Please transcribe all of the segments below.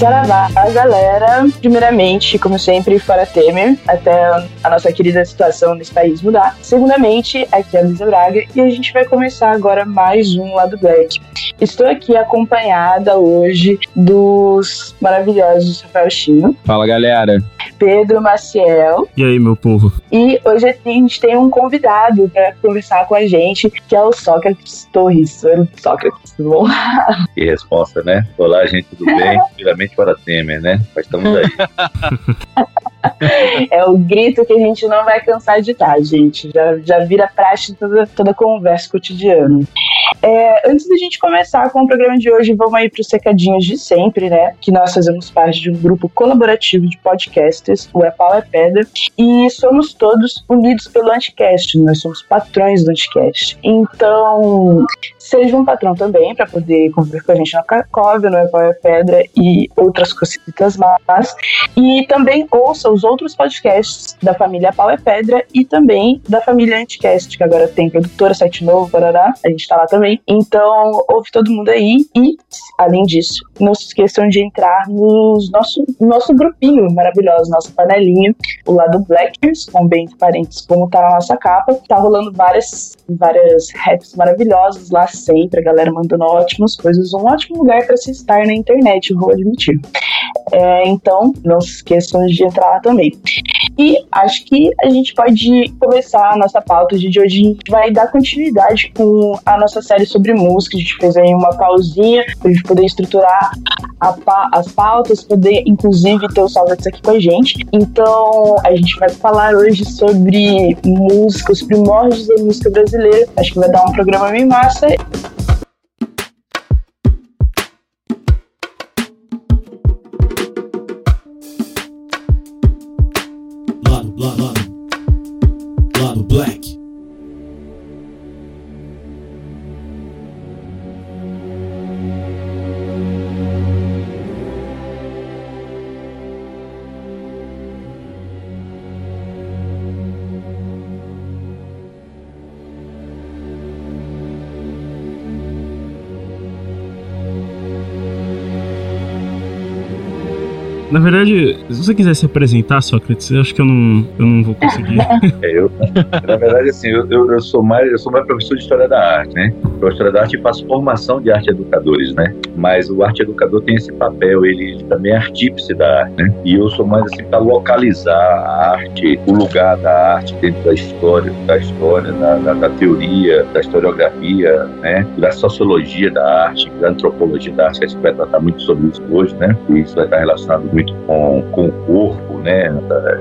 Saravá, galera. Primeiramente, como sempre, fora Temer, até a nossa querida situação nesse país mudar. Segundamente, aqui é a Luísa Braga e a gente vai começar agora mais um Lado Black. Estou aqui acompanhada hoje dos maravilhosos Rafael Chino, Fala galera. Pedro Maciel E aí, meu povo? e hoje a gente tem um convidado para conversar com a gente, que é o Sócrates Torres. Oi, Sócrates, tudo bom? Que resposta, né? Olá, gente, tudo bem? Primeiramente para Temer, né? Mas estamos aí. É o grito que a gente não vai cansar de dar, gente. Já, já vira praxe toda, toda conversa cotidiana. É, antes da gente começar com o programa de hoje, vamos aí para os recadinhos de sempre, né? Que nós fazemos parte de um grupo colaborativo de podcasters, o É Pau é Pedra, e somos todos unidos pelo Anticast. Nós somos patrões do Anticast. Então, seja um patrão também para poder conviver com a gente na Cacóvia, no É Pau é Pedra e outras cositas más. E também ouça os outros podcasts da família Pau é Pedra e também da família Anticast, que agora tem produtora, site novo, parará. A gente tá lá também. Então, ouve todo mundo aí. E, além disso, não se esqueçam de entrar no nosso, nosso grupinho maravilhoso, nossa panelinha, o lado Blackers, com bem parentes, como tá na nossa capa. Tá rolando várias, várias raps maravilhosas lá sempre, a galera mandando ótimas coisas. Um ótimo lugar para se estar na internet, eu vou admitir. É, então, não se esqueçam de entrar lá também. E acho que a gente pode começar a nossa pauta de hoje. A gente vai dar continuidade com a nossa série sobre música. A gente fez aí uma pausinha para a gente poder estruturar pa- as pautas, poder inclusive ter o Salvates aqui com a gente. Então, a gente vai falar hoje sobre música, os primórdios da música brasileira. Acho que vai dar um programa bem massa. Na verdade, se você quiser se apresentar, Sócrates, eu acho que eu não, eu não vou conseguir. É, eu, na verdade, assim, eu, eu, eu sou mais, eu sou mais professor de História da Arte, né? Eu, História da Arte e faço formação de arte educadores, né? Mas o arte educador tem esse papel, ele, também é artífice da arte, né? E eu sou mais assim para localizar a arte, o lugar da arte dentro da história, da história, da, da, da teoria, da historiografia, né? Da sociologia da arte, da antropologia da arte. A gente vai tratar muito sobre isso hoje, né? E isso vai estar relacionado muito com, com o corpo, né?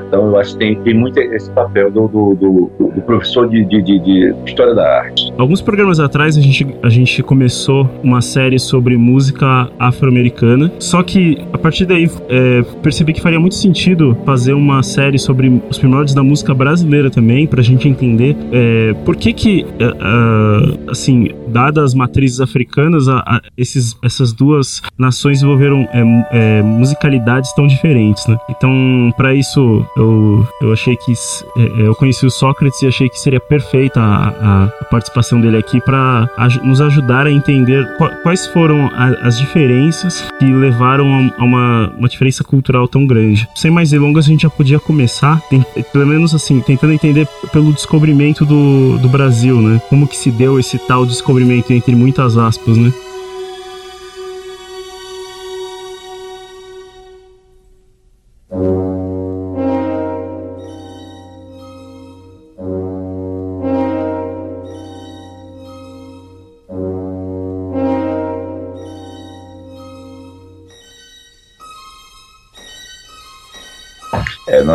Então eu acho que tem, tem muito esse papel do, do, do, do professor de, de, de, de História da Arte. Alguns programas atrás a gente, a gente começou uma série sobre música afro-americana. Só que a partir daí é, percebi que faria muito sentido fazer uma série sobre os primórdios da música brasileira também, pra gente entender é, por que que, é, assim, dadas as matrizes africanas, a- a- esses, essas duas nações desenvolveram é, é, musicalidades tão diferentes, né? Então, pra isso, eu, eu achei que é, é, eu conheci o Sócrates e achei que seria perfeita a, a- participação dele aqui para nos ajudar a entender qua- quais foram a- as diferenças que levaram a, a uma, uma diferença cultural tão grande. Sem mais delongas, a gente já podia começar, tem- pelo menos assim, tentando entender pelo descobrimento do, do Brasil, né? Como que se deu esse tal descobrimento entre muitas aspas, né?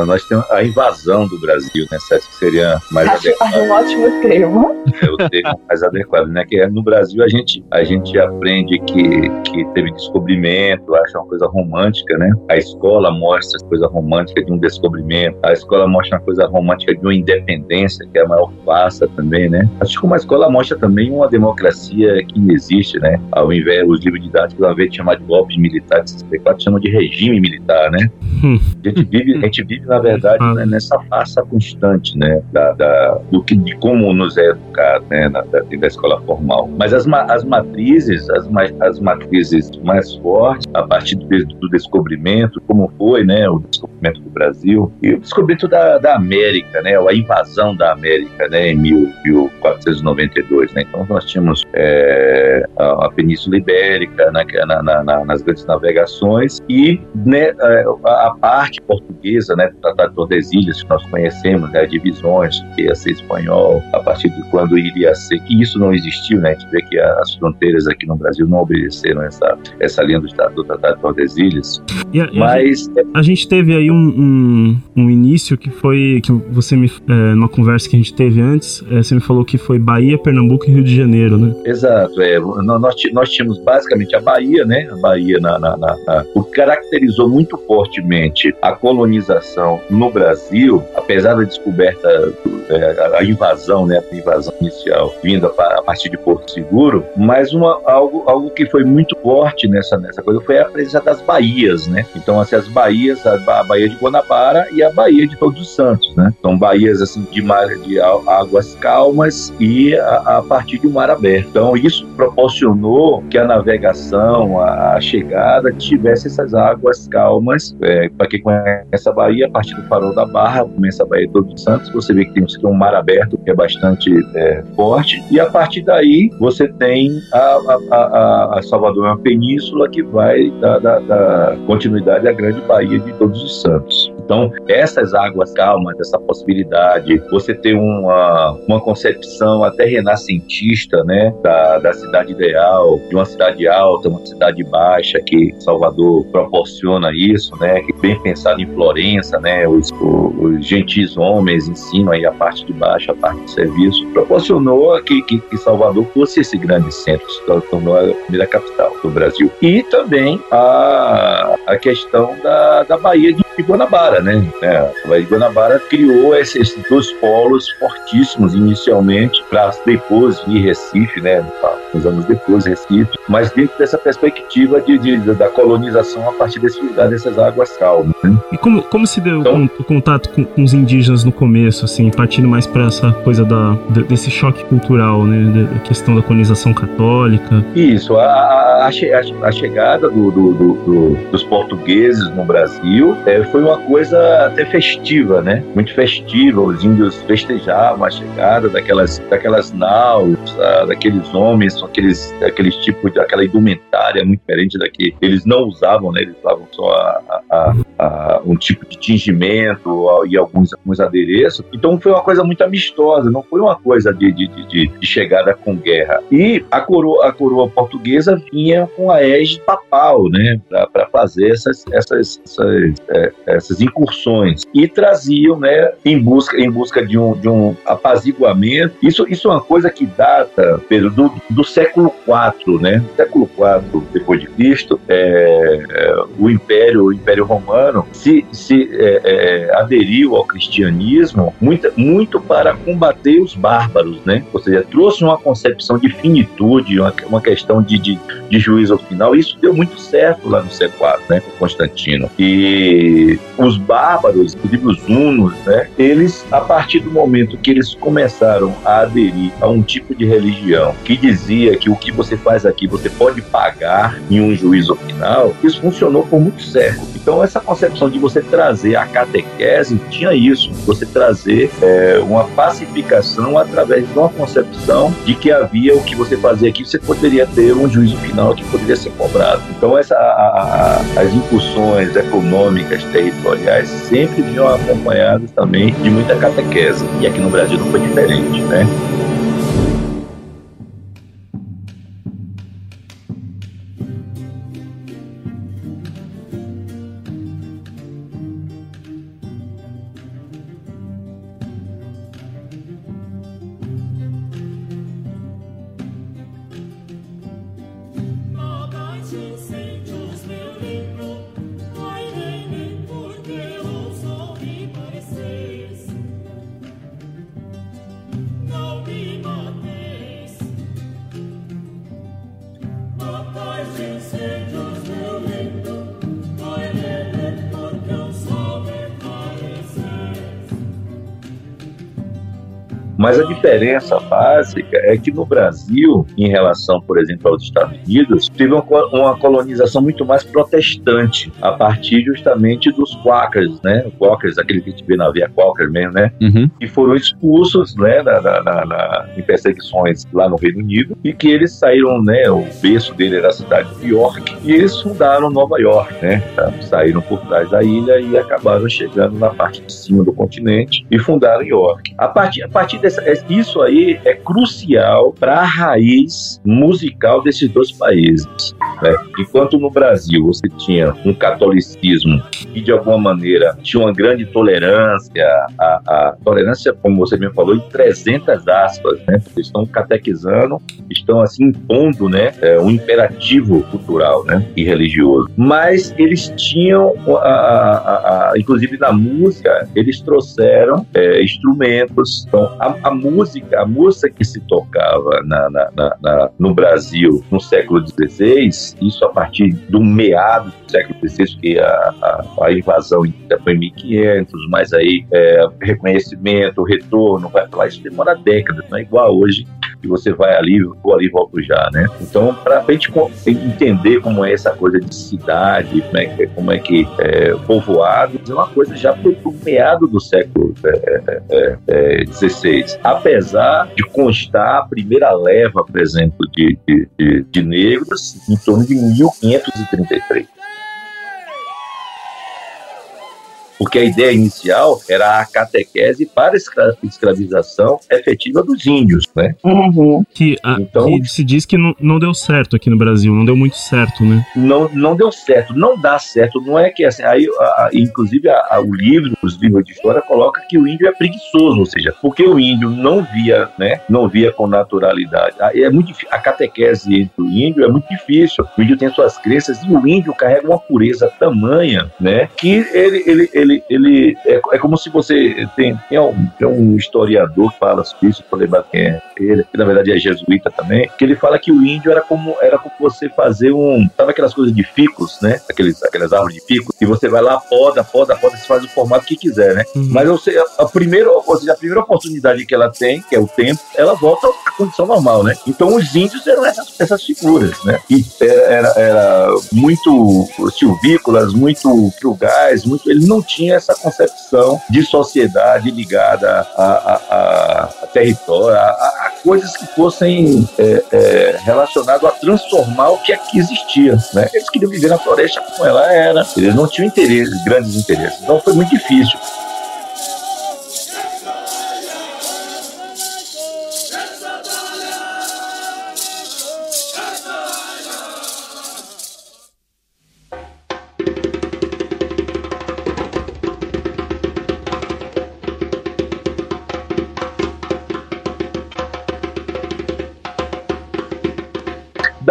Nós, temos a invasão do Brasil, né? Que seria mais Acho, adequado. acho um ótimo termo. é o termo mais adequado, né? Que é, no Brasil a gente, a gente aprende que, que teve descobrimento, acha uma coisa romântica, né? A escola mostra a coisa romântica de um descobrimento, a escola mostra uma coisa romântica de uma independência, que é a maior farsa também, né? Acho que uma escola mostra também uma democracia que não existe, né? Ao invés, os livros didáticos, ao invés de chamar de golpe militar de 64, chamam de regime militar, né? Hum. A gente vive, a gente vive na verdade, Ah. né, nessa farsa constante, né? Da, da- do que, de como nos é educado, né? Na, da, da escola formal. Mas as, ma- as matrizes, as, ma- as matrizes mais fortes, a partir do, do descobrimento, como foi, né? O descobrimento do Brasil e o descobrimento da, da América, né? A invasão da América, né? Em mil- 1492, né? Então nós tínhamos é, a, a Península Ibérica, na, na- na- nas grandes navegações e né, é, a, a parte portuguesa, né, Tratado de Tordesilhas que nós conhecemos, né, divisões que ia ser espanhol, a partir de quando iria ser, que isso não existiu, né? A gente vê que as fronteiras aqui no Brasil não obedeceram essa essa linha do, Estado- do Tratado de Tordesilhas, a, mas a gente teve aí um, um, um início que foi que você me é, numa conversa que a gente teve antes, é, você me falou que foi Bahia, Pernambuco e Rio de Janeiro, né? Exato, é, nó- nós, nós tínhamos basicamente a Bahia, né? A Bahia, na, na- na- na- o que caracterizou muito fortemente a colonização no Brasil, apesar da descoberta, é, a- invasão, né? A invasão inicial vinda a partir de Porto Seguro, mas uma, algo, algo que foi muito forte nessa, nessa coisa foi a presença das baías, né? Então, assim, as baías, a, a Baía de Guanabara e a Baía de Todos os Santos, né? São baías, assim, de, mar, de águas calmas e a, a partir de um mar aberto. Então, isso proporcionou que a navegação, a, a chegada, tivesse essas águas calmas. É, Para quem conhece a Bahia, a partir do farol da Barra, começa a Baía de Todos os Santos, você vê que tem um, mar aberto que é bastante é, forte. E a partir daí, você tem a, a, a, a- Salvador, é uma península que vai dar continuidade à grande Baía de Todos os Santos. Então, essas águas calmas, essa possibilidade, você ter uma, uma concepção até renascentista, né, da, da cidade ideal, de uma cidade alta, uma cidade baixa, que Salvador proporciona isso, né, que bem pensado em Florença, né, os, os gentis homens ensinam aí a parte de baixo, a parte de serviço, proporcionou que, que, que Salvador fosse esse grande centro, se tornou a primeira capital do Brasil. E também a, a questão da, da Baía de Guanabara, né? É, a Baía de Guanabara criou esse- esses dois polos fortíssimos inicialmente, para depois vir Recife, né? Uns anos depois, Recife, mas dentro dessa perspectiva de, de- da colonização a partir desse dessas águas calmas. Né? E como, como se deu Então- o contato com, com os indígenas no começo, assim, partindo mais para essa coisa da, de- desse choque cultural, né? Da questão da colonização católica. Isso, a, a- a che- a- a chegada do- do- do- do- dos portugueses no Brasil eh, foi uma coisa até festiva, né? Muito festiva. Os índios festejavam a chegada daquelas, daquelas naus, ah, daqueles homens, com aqueles, aqueles tipos aquela indumentária muito diferente da que eles não usavam, né? Eles usavam só a- a- a- um tipo de tingimento e alguns, alguns adereços. Então foi uma coisa muito amistosa, não foi uma coisa de, de- de- de chegada com guerra. E a coroa, a coroa portuguesa vinha com a égide papal, né, para fazer essas, essas, essas, é, essas incursões e traziam, né, em busca, em busca de um, de um apaziguamento. Isso, isso é uma coisa que data, Pedro, do, do século IV, né, século IV depois de Cristo, é, é, o Império, o Império Romano se, se é, é, aderiu ao cristianismo muito, muito para combater os bárbaros, né? Ou seja, trouxe uma concepção de finitude, uma, uma questão de, de, de juízo final. Isso deu muito certo lá no século IV, né? Com Constantino. E os bárbaros, inclusive os hunos, né? Eles, a partir do momento que eles começaram a aderir a um tipo de religião que dizia que o que você faz aqui você pode pagar em um juízo final, isso funcionou por muito século. Então, essa concepção de você trazer a catequese tinha isso, você trazer é, uma pacificação através de uma concepção de que havia o que você fazia aqui, você poderia ter um juízo final que poderia ser cobrado. Então, essa, a- a- as incursões econômicas, territoriais, sempre vinham acompanhadas também de muita catequese. E aqui no Brasil não foi diferente, né? Mas a diferença básica é que no Brasil, em relação, por exemplo, aos Estados Unidos, teve uma, uma colonização muito mais protestante, a partir justamente dos Quakers, né? Quakers, aquele que a gente vê na Via Quaker mesmo, né? Uhum. Que foram expulsos, né, na, na, na, na, em perseguições lá no Reino Unido e que eles saíram, né? O berço dele era a cidade de York e eles fundaram Nova York, né? Saíram por trás da ilha e acabaram chegando na parte de cima do continente e fundaram York. A partir, a partir dessa, isso aí é crucial para a raiz musical desses dois países. Né? Enquanto no Brasil você tinha um catolicismo que de alguma maneira tinha uma grande tolerância, a, a tolerância, como você me falou, em 300 aspas, né? Estão catequizando, estão assim impondo, né, é, um imperativo cultural, né, e religioso. Mas eles tinham, a, a, a, inclusive na música, eles trouxeram é, instrumentos. Então, a, música, a música que se tocava na, na, na, no Brasil no século XVI, isso a partir do meado do século XVI, que a, a, a invasão foi em 1500, mas aí é, reconhecimento, retorno, vai falar, isso demora décadas, não é igual hoje que você vai ali, vou ali, volto já, né? Então, para a gente entender como é essa coisa de cidade, como é que, como é, que é, povoado, é uma coisa já pro meado do século XVI. É, é, é Apesar de constar a primeira leva, por exemplo, de, de, de, de negros em torno de 1533. Porque a ideia inicial era a catequese para a escravização efetiva dos índios, né? Uhum. Que, a, então, que se diz que não, não deu certo aqui no Brasil, não deu muito certo, né? Não, não deu certo, não dá certo, não é que assim, aí, a, inclusive a, a, o livro, os livros de história coloca que o índio é preguiçoso, ou seja, porque o índio não via, né, não via com naturalidade. É muito difícil, a catequese entre o índio é muito difícil. O índio tem suas crenças e o índio carrega uma pureza tamanha, né, que ele, ele, ele ele, ele é, é como se você tem, tem, um, tem um historiador que fala sobre isso, vou lembrar quem é ele, que na verdade é jesuíta também, que ele fala que o índio era como era como você fazer um, sabe aquelas coisas de ficos, né? Aqueles, aquelas árvores de ficos, e você vai lá, poda, poda, poda, você faz o formato que quiser, né? Uhum. Mas você, a primeira, ou seja, a primeira oportunidade que ela tem, que é o tempo, ela volta à condição normal, né? Então os índios eram essas, essas figuras, né? E era, era muito silvícolas, muito frugais, muito, ele não tinha essa concepção de sociedade ligada a, a, a, a território, a, coisas que fossem é, é, relacionadas a transformar o que aqui existia. Né? Eles queriam viver na floresta como ela era, eles não tinham interesse, grandes interesses. Então foi muito difícil.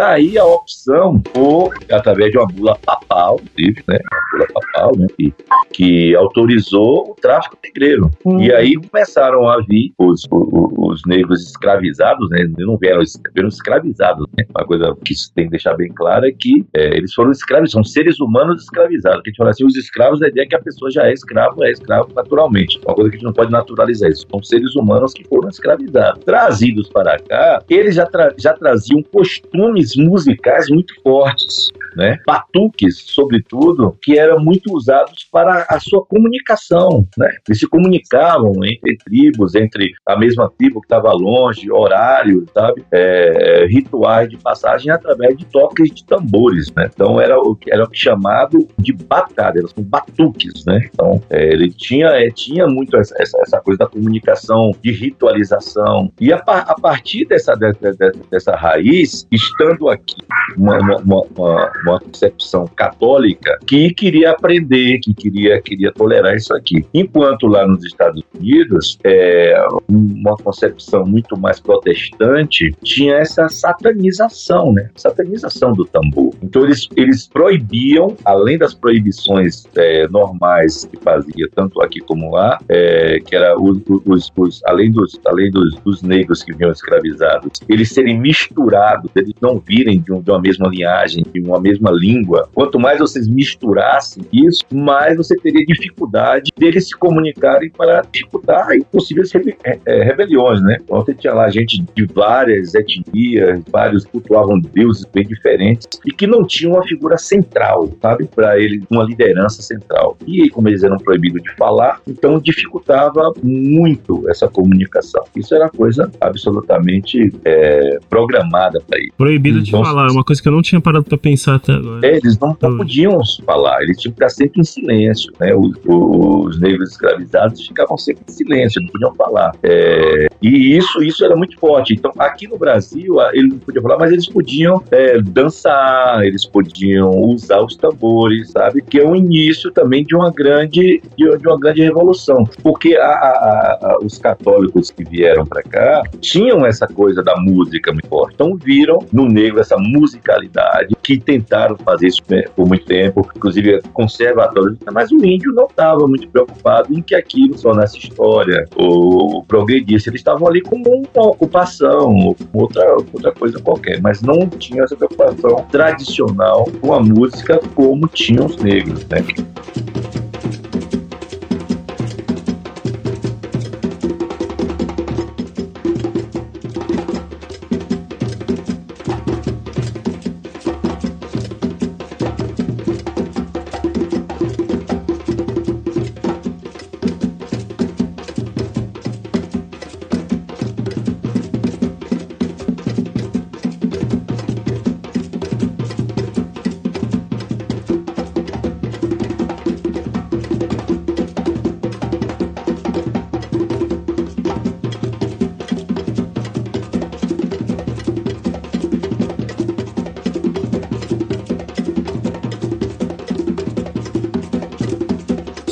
Daí a opção por, através de uma bula papal, inclusive, né? Uma bula papal, né? Que, que autorizou o tráfico negreiro. Uhum. E aí começaram a vir os, os, os negros escravizados, né? Eles não vieram, vieram escravizados, né? Uma coisa que tem que deixar bem claro é que é, eles foram escravos, são seres humanos escravizados. Que a gente fala assim, os escravos, a ideia é que a pessoa já é escravo, é escravo naturalmente. Uma coisa que a gente não pode naturalizar isso. São seres humanos que foram escravizados. Trazidos para cá, eles já, tra já traziam costumes musicais muito fortes, né? Batuques, sobretudo, que eram muito usados para a sua comunicação, né? Eles se comunicavam entre tribos, entre a mesma tribo que estava longe, horário, sabe? É, rituais de passagem através de toques de tambores, né? Então era o era chamado de batalha, eram batuques, né? Então é, ele tinha é, tinha muito essa, essa, coisa da comunicação, de ritualização e a, a partir dessa, dessa, dessa raiz, estando aqui uma, uma, uma, uma, concepção católica que queria aprender, que queria, queria tolerar isso aqui. Enquanto lá nos Estados Unidos, é, uma concepção muito mais protestante tinha essa satanização, né? Satanização do tambor. Então eles, eles proibiam, além das proibições é, normais que fazia tanto aqui como lá, é, que era os, os, os, além, dos, além dos, dos negros que vinham escravizados, eles serem misturados, eles não virem de, um, de uma mesma linhagem, de uma, mesma língua, quanto mais vocês misturassem isso, mais você teria dificuldade deles se comunicarem para dificultar possíveis rebe é, é, rebeliões, né? Então você tinha lá gente de várias etnias, vários cultuavam deuses bem diferentes e que não tinham uma figura central, sabe? Para eles, uma liderança central. E como eles eram proibidos de falar, então dificultava muito essa comunicação. Isso era coisa absolutamente é, programada para isso. Proibido então, de falar, é uma coisa que eu não tinha parado para pensar até agora. É, eles não, não, podiam falar, eles tinham que ficar sempre em silêncio, né? Os, os negros escravizados ficavam sempre em silêncio, não podiam falar. É, e isso, isso era muito forte. Então, aqui no Brasil, eles não podiam falar, mas eles podiam é, dançar, eles podiam usar os tambores, sabe? Que é o início também de uma grande, de, de uma grande revolução. Porque a, a, a, os católicos que vieram para cá tinham essa coisa da música muito forte. Então, viram no negro essa musicalidade que tentaram fazer isso por muito tempo, inclusive conservatórios, mas o índio não estava muito preocupado em que aquilo só nessa história ou progredisse. Eles estavam ali como uma ocupação, outra, outra coisa qualquer, mas não tinha essa preocupação tradicional com a música como tinham os negros, né?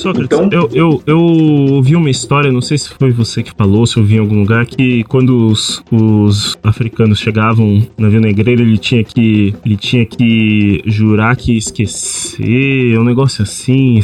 Sócrates, então, eu, eu, eu ouvi uma história, não sei se foi você que falou, se eu vi em algum lugar, que quando os, os africanos chegavam na Vila Negreira, ele tinha que ele tinha que jurar que esquecer, um negócio assim.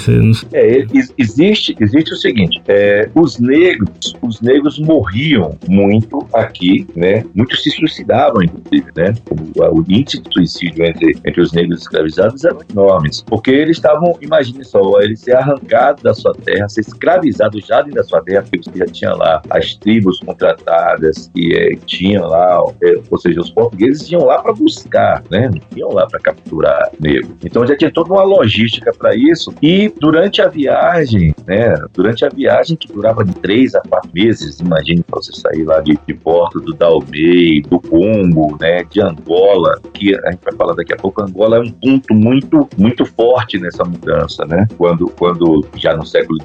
É, existe, existe o seguinte, é, os negros, os negros morriam muito aqui, né? Muitos se suicidavam, inclusive, né? O, o índice de suicídio entre, entre os negros escravizados era enorme, porque eles estavam, imagine só, eles se arrancaram da sua terra, ser escravizado já dentro da sua terra, porque você já tinha lá as tribos contratadas que é, tinham lá, é, ou seja, os portugueses iam lá para buscar, né? Não iam lá para capturar negro. Então já tinha toda uma logística para isso. E durante a viagem, né? Durante a viagem que durava de três a quatro meses, imagine para você sair lá de, de Porto do Dalmei, do Congo, né? De Angola, que a gente vai falar daqui a pouco. Angola é um ponto muito, muito forte nessa mudança, né? Quando, quando já no século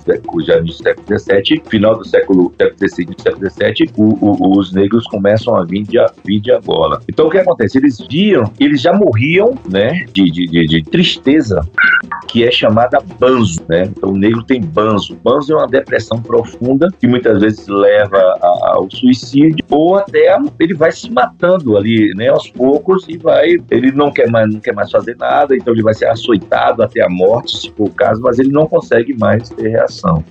já no século XVII, final do século XVI e século XVII, os negros começam a vir de, vir de Angola. Então o que acontece? Eles viam, eles já morriam, né, de, de, de, de tristeza, que é chamada banzo, né? Então o negro tem banzo. Banzo é uma depressão profunda que muitas vezes leva a, ao suicídio ou até ele vai se matando ali, né, aos poucos e vai, ele não quer mais, não quer mais fazer nada, então ele vai ser açoitado até a morte, se for o caso, mas ele não consegue mais ter reação.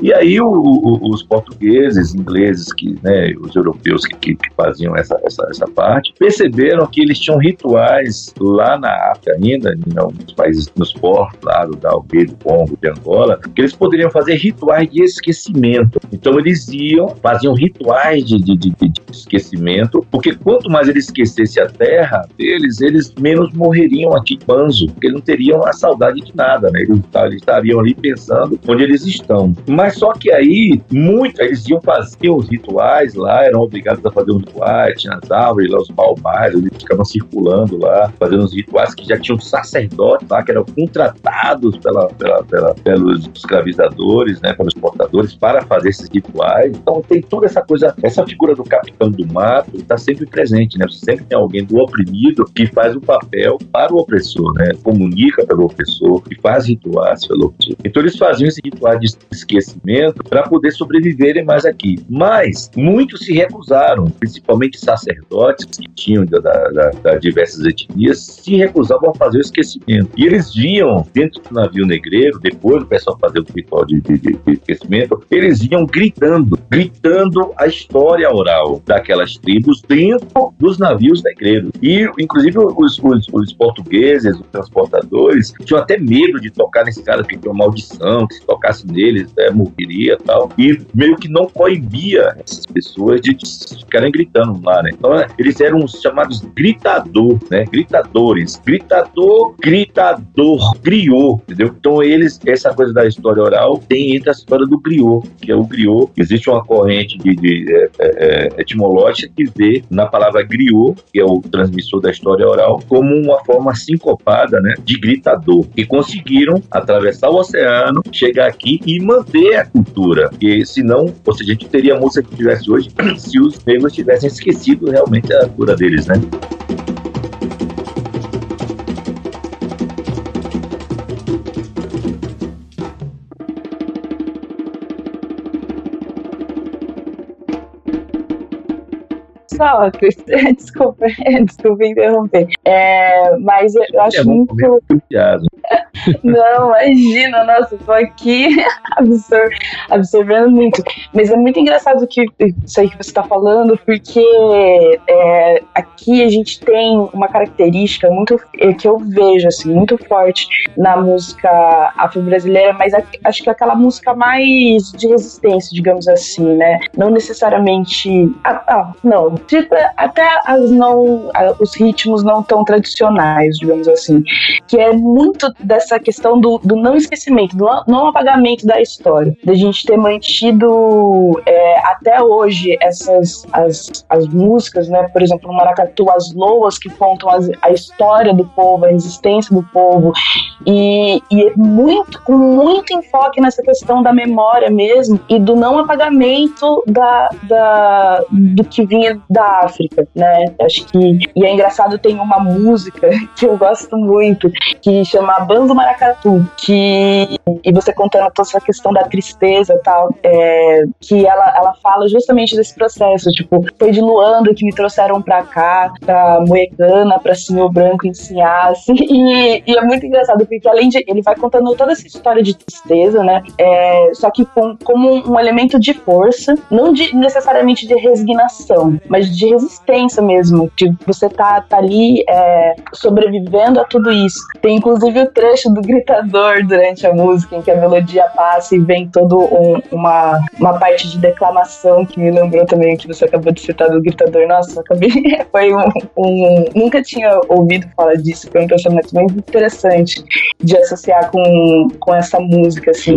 E aí o, o, os portugueses, ingleses, que, né, os europeus que, que, que faziam essa, essa, essa, parte, perceberam que eles tinham rituais lá na África ainda, nos países, nos portos lá do Dalbe, do Congo, de Angola, que eles poderiam fazer rituais de esquecimento. Então eles iam, faziam rituais de, de, de, de esquecimento, porque quanto mais eles esquecessem a terra deles, eles menos morreriam aqui em Banzo, porque eles não teriam a saudade de nada, né? Eles, eles estariam ali pensando onde eles estão. Mas só que aí, muito, eles iam fazer os rituais lá, eram obrigados a fazer os rituais, tinha as árvores lá, os palmares, eles ficavam circulando lá, fazendo os rituais que já tinham sacerdotes lá, que eram contratados pela, pela, pela, pelos escravizadores, né, pelos portadores, para fazer esses rituais. Então tem toda essa coisa, essa figura do capitão do mato está sempre presente, né? Sempre tem alguém do oprimido que faz o papel para o opressor, né? Comunica pelo opressor, que faz rituais pelo opressor. Então eles faziam esse ritual de esquecimento para poder sobreviverem mais aqui. Mas muitos se recusaram, principalmente sacerdotes que tinham da, da, da diversas etnias, se recusavam a fazer o esquecimento. E eles viam dentro do navio negreiro, depois do pessoal fazer o ritual de, de, de esquecimento, eles iam gritando, gritando a história oral daquelas tribos dentro dos navios negreiros. E, inclusive, os, os, os portugueses, os transportadores, tinham até medo de tocar nesse cara, porque tinha uma maldição, que se tocasse neles, é, morreria e tal. E meio que não coibia essas pessoas de ficarem gritando lá, né? Então, eles eram os chamados gritador, né? Gritadores. Gritador, gritador, griot, entendeu? Então, eles, essa coisa da história oral, tem entre a história do griot, que é o griot. Existe uma corrente de, de é, é, é etimológica que vê na palavra griot, que é o transmissor da história oral, como uma forma sincopada, né? De gritador. E conseguiram atravessar o oceano, chegar aqui e manter a cultura. E senão, ou seja, a gente teria a música que tivesse hoje se os negros tivessem esquecido realmente a cultura deles, né? Só, desculpa, desculpa interromper. É, mas eu acho é muito. Não, imagina, nossa, tô aqui absor absorvendo muito. Mas é muito engraçado que isso aí que você está falando, porque é, aqui a gente tem uma característica muito é, que eu vejo assim muito forte na música afro-brasileira, mas acho que é aquela música mais de resistência, digamos assim, né? Não necessariamente, ah, ah, não, até as não, os ritmos não tão tradicionais, digamos assim, que é muito dessa questão do, do não esquecimento, do não apagamento da história, da gente ter mantido é, até hoje essas as, as músicas, né? Por exemplo, no Maracatu, as loas que contam as, a história do povo, a resistência do povo, e, e muito com muito enfoque nessa questão da memória mesmo e do não apagamento da, da do que vinha da África, né? Acho que e é engraçado tem uma música que eu gosto muito que chama Bando Maracatu, que e você contando toda essa questão da tristeza e tal, é, que ela, ela fala justamente desse processo, tipo, foi de Luanda que me trouxeram pra cá, pra Moecana, pra Senhor Branco ensinar, assim, e, e, é muito engraçado, porque além de, ele vai contando toda essa história de tristeza, né, é, só que com, como um, um elemento de força, não de, necessariamente de resignação, mas de resistência mesmo, de você tá, tá ali é, sobrevivendo a tudo isso. Tem inclusive o trecho do gritador durante a música, em que a melodia passa e vem todo um, uma, uma parte de declamação que me lembrou também que você acabou de citar do gritador. Nossa, acabei. Foi um, um. Nunca tinha ouvido falar disso, foi um pensamento muito interessante de associar com, com essa música, assim.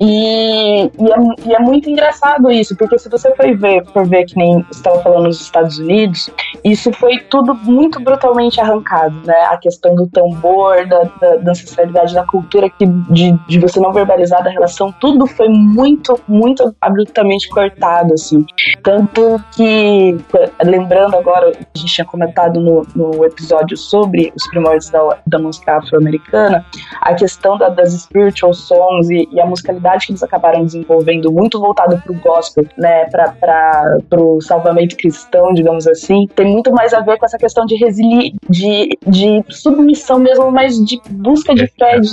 E, e, é, e é muito engraçado isso, porque se você for ver, for ver que nem estava falando Estados Unidos, isso foi tudo muito brutalmente arrancado, né? A questão do tambor, da, da, da ancestralidade da cultura, que, de, de você não verbalizar da relação, tudo foi muito, muito abruptamente cortado, assim. Tanto que, lembrando agora, a gente tinha comentado no, no episódio sobre os primórdios da, da música afro-americana, a questão da, das spiritual songs e, e, a musicalidade que eles acabaram desenvolvendo, muito voltado pro gospel, né, para pro salvamento cristão, digamos assim, tem muito mais a ver com essa questão de resili de, de submissão mesmo, mas de busca de fé, de,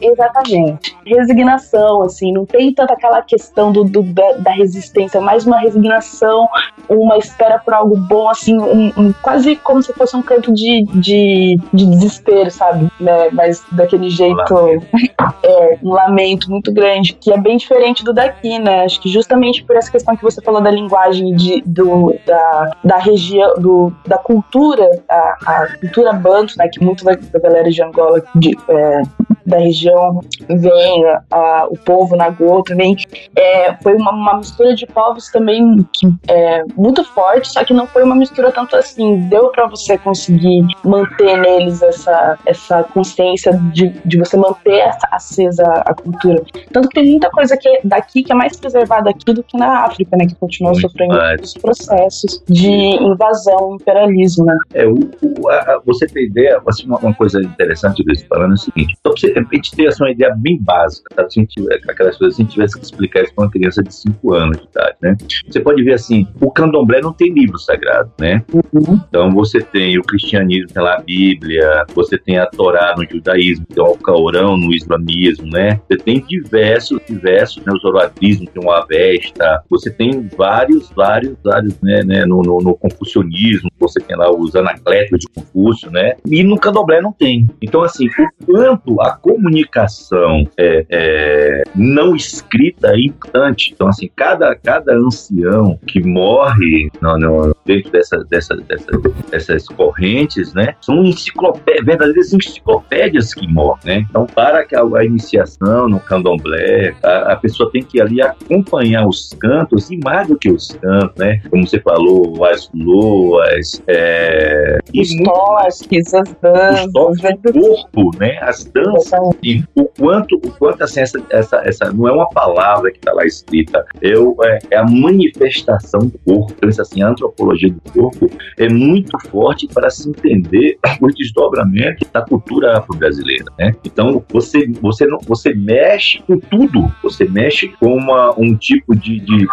exatamente, resignação, assim, não tem tanta aquela questão do, do da, da, resistência, mais uma resignação, uma espera por algo bom, assim, um, um, quase como se fosse um canto de, de, de desespero, sabe? Né? Mas daquele jeito, é, um lamento muito grande, que é bem diferente do daqui, né? Acho que justamente por essa questão que você falou da linguagem de, do, da, da região, do, da cultura, a, a cultura banto, né? Que muito da, galera de Angola de, é, da região vem, a, o povo Nagô também, é, foi uma, uma, mistura de povos também que, é, muito forte, só que não foi uma mistura tanto assim, deu para você conseguir manter neles essa, essa consciência de, de você manter acesa a cultura. Tanto que tem muita coisa que é daqui que é mais preservada aqui do que na África, né, que continua muito sofrendo os processos de invasão, imperialismo, né. É, o, o, a, você tem ideia, assim, uma, uma coisa interessante desse falando é o seguinte, então, você, a gente tem assim, uma ideia bem básica, tá? Se aquelas coisas, se a gente tivesse que explicar isso para uma criança de 5 anos de idade, né? Você pode ver assim, o candomblé não tem livro sagrado, né? Uhum. Então você tem o cristianismo, tem lá a Bíblia, você tem a Torá no judaísmo, tem o Alcaorão no islamismo, né? Você tem diversos, diversos, né? O zoroastrismo tem o Avesta, você tem vários, vários, vários, né? né? No, no, no confucionismo, você tem lá os anacletos de Confúcio, né? E no candomblé não tem. Então, assim, o quanto a comunicação é, é, não escrita é importante. Então, assim, cada, cada ancião que morre no, no, dentro dessa, dessa, dessa, dessas correntes, né? São enciclopé verdadeiras enciclopédias que morrem, né? Então, para que a, a iniciação no candomblé, a, a, pessoa tem que ali acompanhar os cantos e mais do que os cantos, né? Como você falou, as luas, é, os toques, as danças, os toques do corpo, né? As danças e o quanto, o quanto assim, essa, essa, essa não é uma palavra que está lá escrita, o, é, é, a manifestação do corpo. Então, assim, a antropologia do corpo é muito forte para se entender os desdobramentos da cultura afro-brasileira, né? Então, você, você, não, você mexe com tudo, você mexe com uma, um tipo de, de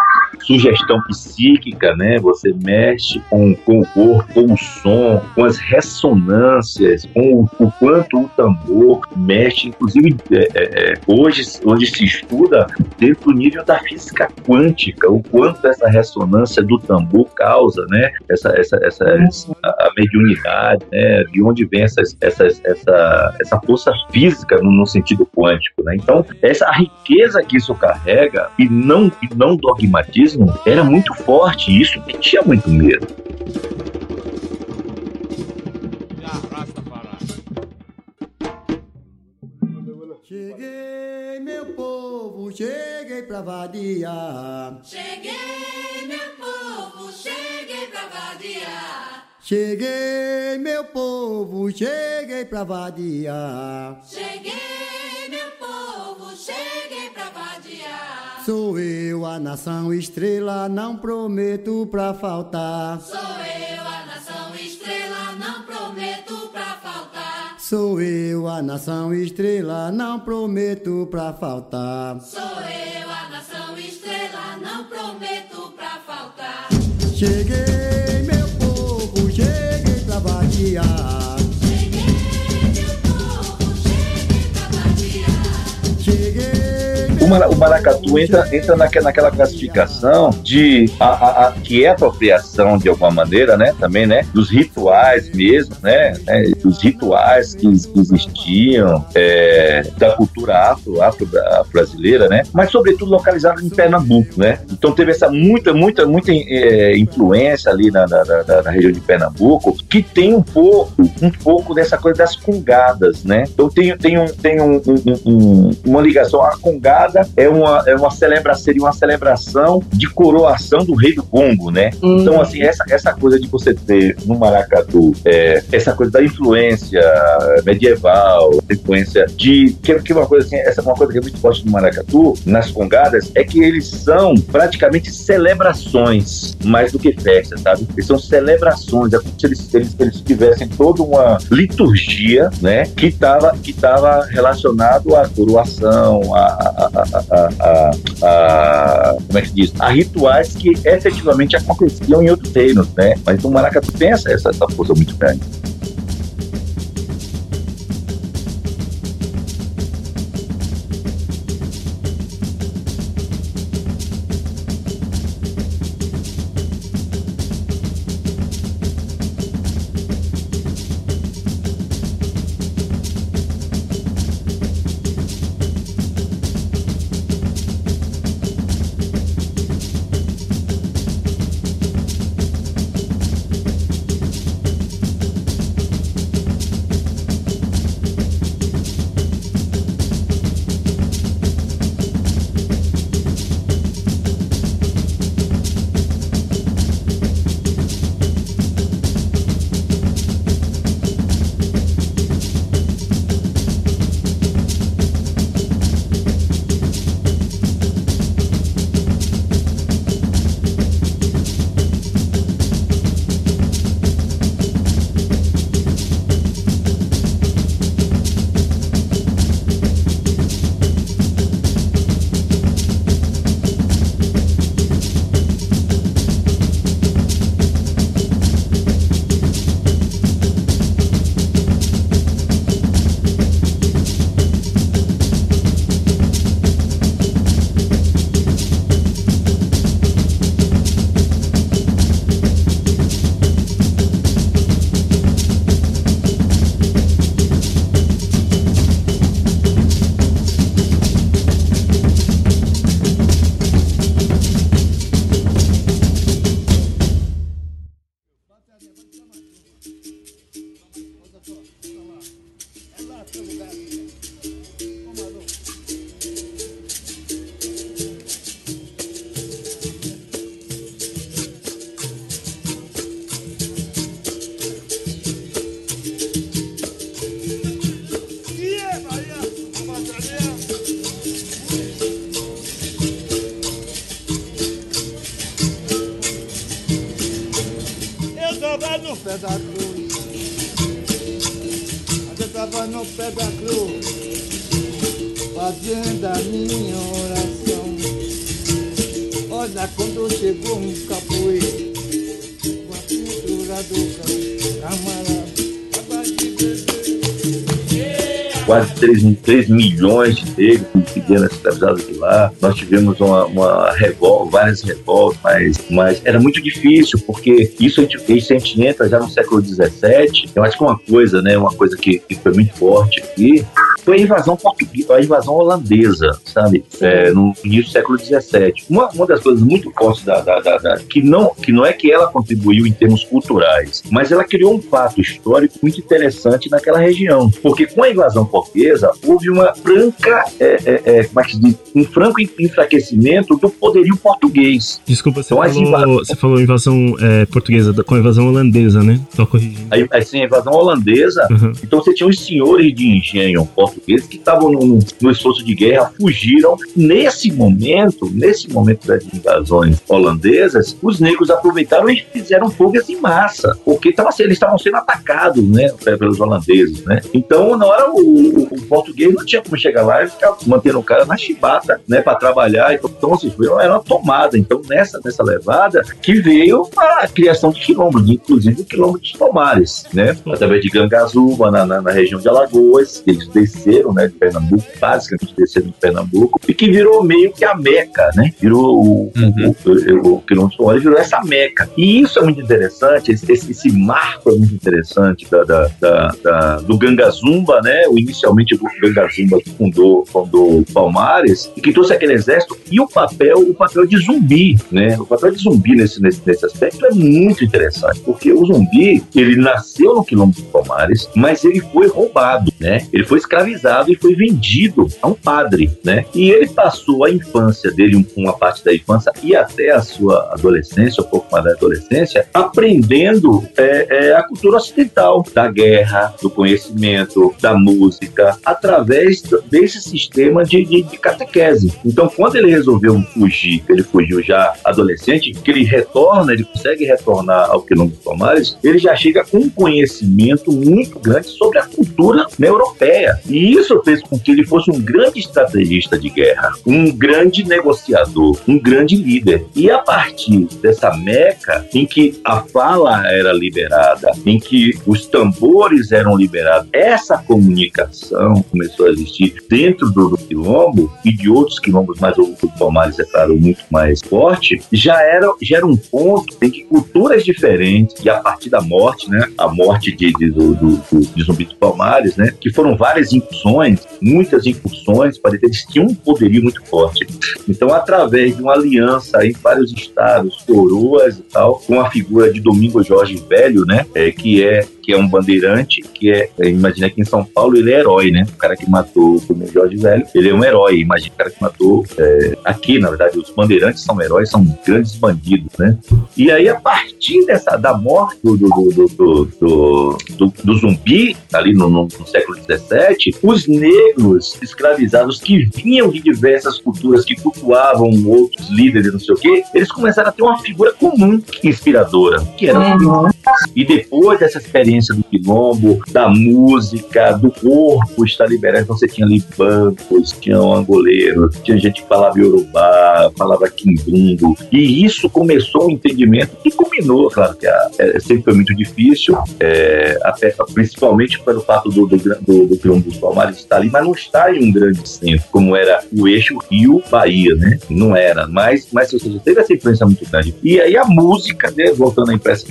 sugestão psíquica, né? Você mexe com, com o corpo, com o som, com as ressonâncias, com o, o quanto o tambor mexe, inclusive é, é, hoje, hoje se estuda dentro do nível da física quântica, o quanto essa ressonância do tambor causa, né? Essa, essa, essa a, a mediunidade, né? De onde vem essas, essas, essa, essa força física no, no sentido quântico, né? Então, essa riqueza que isso carrega e não, e não dogmatismo era muito forte, e isso tinha muito medo. Cheguei, meu povo, cheguei pra vadiar. Cheguei, meu povo, cheguei pra vadiar. Cheguei, meu povo, cheguei pra vadiar. Cheguei, meu povo, cheguei pra vadiar. Sou eu, a nação estrela, não prometo pra faltar. Sou eu, a nação estrela, não prometo pra faltar. Sou eu, a nação estrela, não prometo pra faltar. Sou eu, a nação estrela, não prometo pra faltar. Cheguei, meu povo, cheguei pra vadiar. O, mara, o maracatu entra, entra naque, naquela classificação de a, a, a, que é apropriação de alguma maneira, né? Também, né? Dos rituais mesmo, né? né dos rituais que, que existiam é, da cultura afro, afro brasileira, né? Mas sobretudo localizado em Pernambuco, né? Então teve essa muita, muita, muita é, influência ali na, na, na, na, região de Pernambuco que tem um pouco, um pouco dessa coisa das congadas, né? Então tem, tem, um, tem um, um, um, uma ligação à congada é uma, é uma celebração, seria uma celebração de coroação do rei do Congo, né? Hum. Então, assim, essa, essa coisa de você ter no maracatu é, essa coisa da influência medieval, influência de. Que, que uma coisa assim, essa é uma coisa que é muito forte no maracatu, nas congadas, é que eles são praticamente celebrações, mais do que festas, sabe? Eles são celebrações, é como se eles, eles, eles tivessem toda uma liturgia, né? Que estava que tava relacionado à coroação, à, à, a, a, a, como é que se diz? A rituais que efetivamente aconteciam em outros reinos, né? Mas o maracatu tem essa, essa, força muito grande. Fazendo a minha oração. Olha quando chegou um capoeiro, com a pintura do camarada, quase 3, 3 milhões de negros seguindo escravizados de lá. Nós tivemos uma, uma revolta, várias revoltas, mas, mas era muito difícil, porque isso a gente, isso a gente entra já no século XVII. Eu acho que uma coisa, né, uma coisa que, que foi muito forte aqui, foi a invasão portuguesa, a invasão holandesa, sabe? É, no início do século XVII. Uma, uma das coisas muito fortes da, da, da, da- que não que não é que ela contribuiu em termos culturais, mas ela criou um fato histórico muito interessante naquela região, porque com a invasão portuguesa houve uma franca, é, é, é, como é que diz? um franco enfraquecimento do poderio português. Desculpa, você, Então, falou, invasões- você falou invasão é, portuguesa com a invasão holandesa, né? Só corrigindo. Aí, assim, a invasão holandesa Uhum. Então você tinha os senhores de engenho portugueses que estavam no, no esforço de guerra, fugiram. Nesse momento, nesse momento das invasões holandesas, os negros aproveitaram e fizeram fugas em massa, porque tava, se- eles estavam sendo atacados, né, pe- pelos holandeses, né. Então na hora o, o- o português não tinha como chegar lá e ficar mantendo o cara na chibata, né, para trabalhar. Então, assim, foi- era uma tomada. Então nessa nessa levada que veio a criação de quilombos, inclusive o quilombo dos Palmares, né, através de Gangazuba, na, na, na região de Alagoas, que eles desceram, né, de Pernambuco, basicamente desceram de Pernambuco, e que virou meio que a meca, né, virou o, Uhum. o, o, o Quilombo dos Palmares, virou essa meca. E isso é muito interessante, esse, esse, esse marco é muito interessante da, da, da, da- do Gangazumba, né, o, inicialmente o Gangazumba fundou, fundou Palmares, e que trouxe aquele exército, e o papel, o papel de zumbi, né, o papel de zumbi nesse, nesse, nesse aspecto é muito interessante, porque o zumbi, ele nasceu no Quilombo dos Palmares, mas ele foi roubado, né? Ele foi escravizado e foi vendido a um padre, né? E ele passou a infância dele, um- uma parte da infância e até a sua adolescência, um pouco mais da adolescência, aprendendo é, é, a cultura ocidental, da guerra, do conhecimento, da música, através desse sistema de, de, de catequese. Então, quando ele resolveu fugir, ele fugiu já adolescente, que ele retorna, ele consegue retornar ao Quilombo dos Palmares, ele já chega com um conhecimento muito grande sobre a cultura né, europeia. E isso fez com que ele fosse um grande estrategista de guerra, um grande negociador, um grande líder. E a partir dessa meca em que a fala era liberada, em que os tambores eram liberados, essa comunicação começou a existir dentro do, do quilombo e de outros quilombos, mas o, o Palmares é claro muito mais forte, já era, já era um ponto em que culturas diferentes, e a partir da morte, né, a morte de, de, do, do, do, de Zumbi dos Palmares, né, que foram várias incursões, muitas incursões, para eles tinham um poderio muito forte. Então, através de uma aliança em vários estados, coroas e tal, com a figura de Domingo Jorge Velho, né, é, que é que é um bandeirante, que é, é, imagina que em São Paulo ele é herói, né? O cara que matou o Jorge Velho, ele é um herói. Imagina o cara que matou é, aqui, na verdade, os bandeirantes são heróis, são grandes bandidos, né? E aí, a partir dessa, da morte do, do, do, do, do, zumbi, ali no, no- no século XVII, os negros escravizados que vinham de diversas culturas, que cultuavam outros líderes, não sei o quê, eles começaram a ter uma figura comum, inspiradora, que era o e depois dessa experiência do quilombo, da música, do corpo estar liberado, então você tinha ali bancos, tinha angoleiros, tinha gente que falava iorubá, falava quimbundo, e isso começou um entendimento que culminou, claro que a- é, sempre foi muito difícil, é, até, principalmente pelo fato do, do, do, do quilombo dos Palmares estar ali, mas não está em um grande centro, como era o eixo Rio-Bahia, né? Não era, mas, mas ou seja, teve essa influência muito grande. E aí a música, né, voltando à impressa,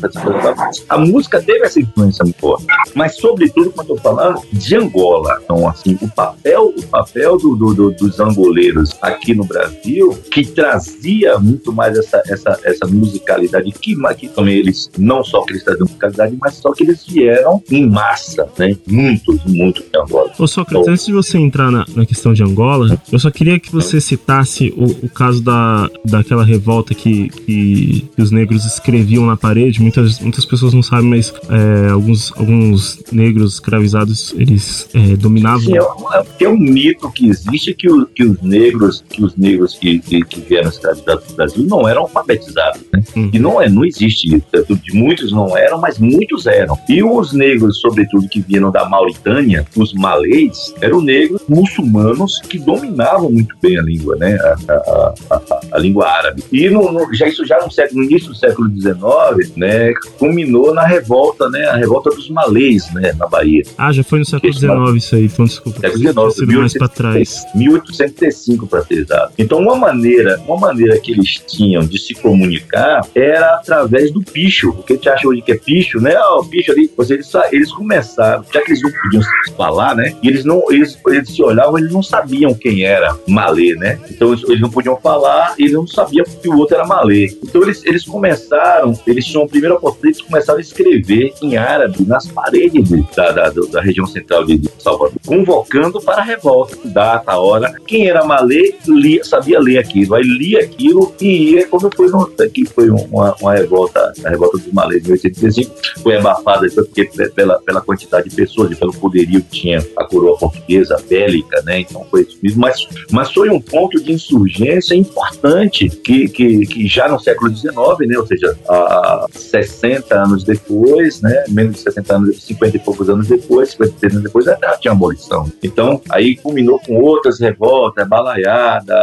a música teve essa influência muito forte. Mas, sobretudo, quando eu falando de Angola. Então, assim, o papel, o papel do, do- do- dos angoleiros aqui no Brasil, que trazia muito mais essa, essa, essa musicalidade, que, que também eles, não só que eles traziam musicalidade, mas só que eles vieram em massa, né? Muitos, muitos de Angola. Ô Sócrates, antes de você entrar na, na questão de Angola, eu só queria que você citasse o, o caso da, daquela revolta que, que, que os negros escreviam na parede. Muitas, muitas pessoas não sabem, mas é, alguns, alguns negros escravizados eles é, dominavam. É, um- é um mito que existe que, o- que os negros, que os negros que, que, que vieram escravizados do Brasil não eram alfabetizados, né? Hum. E não é, não existe isso. É tudo- Muitos não eram, mas muitos eram. E os negros, sobretudo que vieram da Mauritânia, os malês, eram negros muçulmanos que dominavam muito bem a língua, né? A, a- a- a- a língua árabe. E no, no- já isso já no, século, no início do século XIX, né? Culminou na revolta, né? A revolta dos malês, né? Na Bahia. Ah, já foi no século XIX isso aí, então desculpa. Século XIX, sido mais pra trás. 1805 para ser exato. Então uma maneira, uma maneira que eles tinham de se comunicar era através do picho. O que a gente acha hoje que é picho, né? Ah, o picho ali, seja, eles, eles começaram, já que eles não podiam falar, né? E eles não, eles, eles se olhavam, eles não sabiam quem era malê, né? Então eles, eles não podiam falar, eles não sabiam que o outro era malê. Então eles, eles começaram, eles tinham a primeira oportunidade, eles começaram a escrever em árabe nas paredes de- da, da, da região central de Salvador, convocando para a revolta, data, hora. Quem era malê lia, sabia ler aquilo, aí lia aquilo e ia quando foi no, que foi uma, uma revolta, a revolta dos malês em 1835, foi abafada porque pe- pela, pela quantidade de pessoas e pelo poderio que tinha a coroa portuguesa bélica, né? Então foi isso mesmo, mas, mas foi um ponto de insurgência importante que, que, que já no século XIX, né? Ou seja, há 60 anos depois, né? Menos de 60 anos, 50 e poucos anos depois, 53 anos depois, já tinha abolição. Então, aí culminou com outras revoltas, balaiada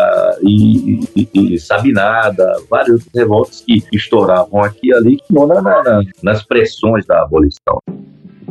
e, e, e sabinada, várias outras revoltas que estouravam aqui e ali, que não na, na- nas pressões da abolição.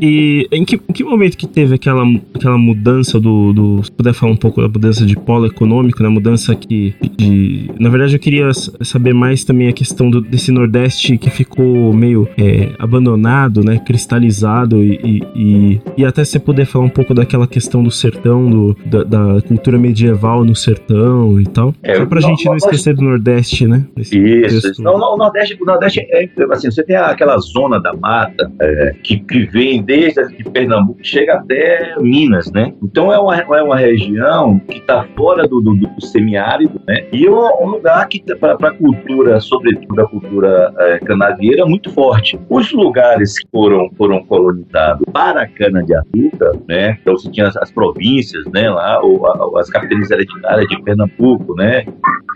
E em que, em que momento que teve aquela, aquela mudança do, do. Se puder falar um pouco da mudança de polo econômico, né? Mudança que. De, na verdade, eu queria saber mais também a questão do, desse Nordeste que ficou meio é, abandonado, né? Cristalizado e, e, e, até você poder falar um pouco daquela questão do sertão, do, da, da cultura medieval no sertão e tal. É, Só pra não, gente não esquecer do Nordeste, né? Desse Isso, isso. Não, não, o Nordeste, o Nordeste é assim, você tem aquela zona da mata é, que, que vem desde de Pernambuco, chega até Minas, né? Então é uma, é uma região que está fora do, do, do semiárido, né? E é um, lugar que para a cultura, sobretudo a cultura é, canavieira, muito forte. Os lugares que foram, foram colonizados para a cana-de-açúcar, né? Então você tinha as, as províncias, né? Lá, ou, as capitanias hereditárias de Pernambuco, né?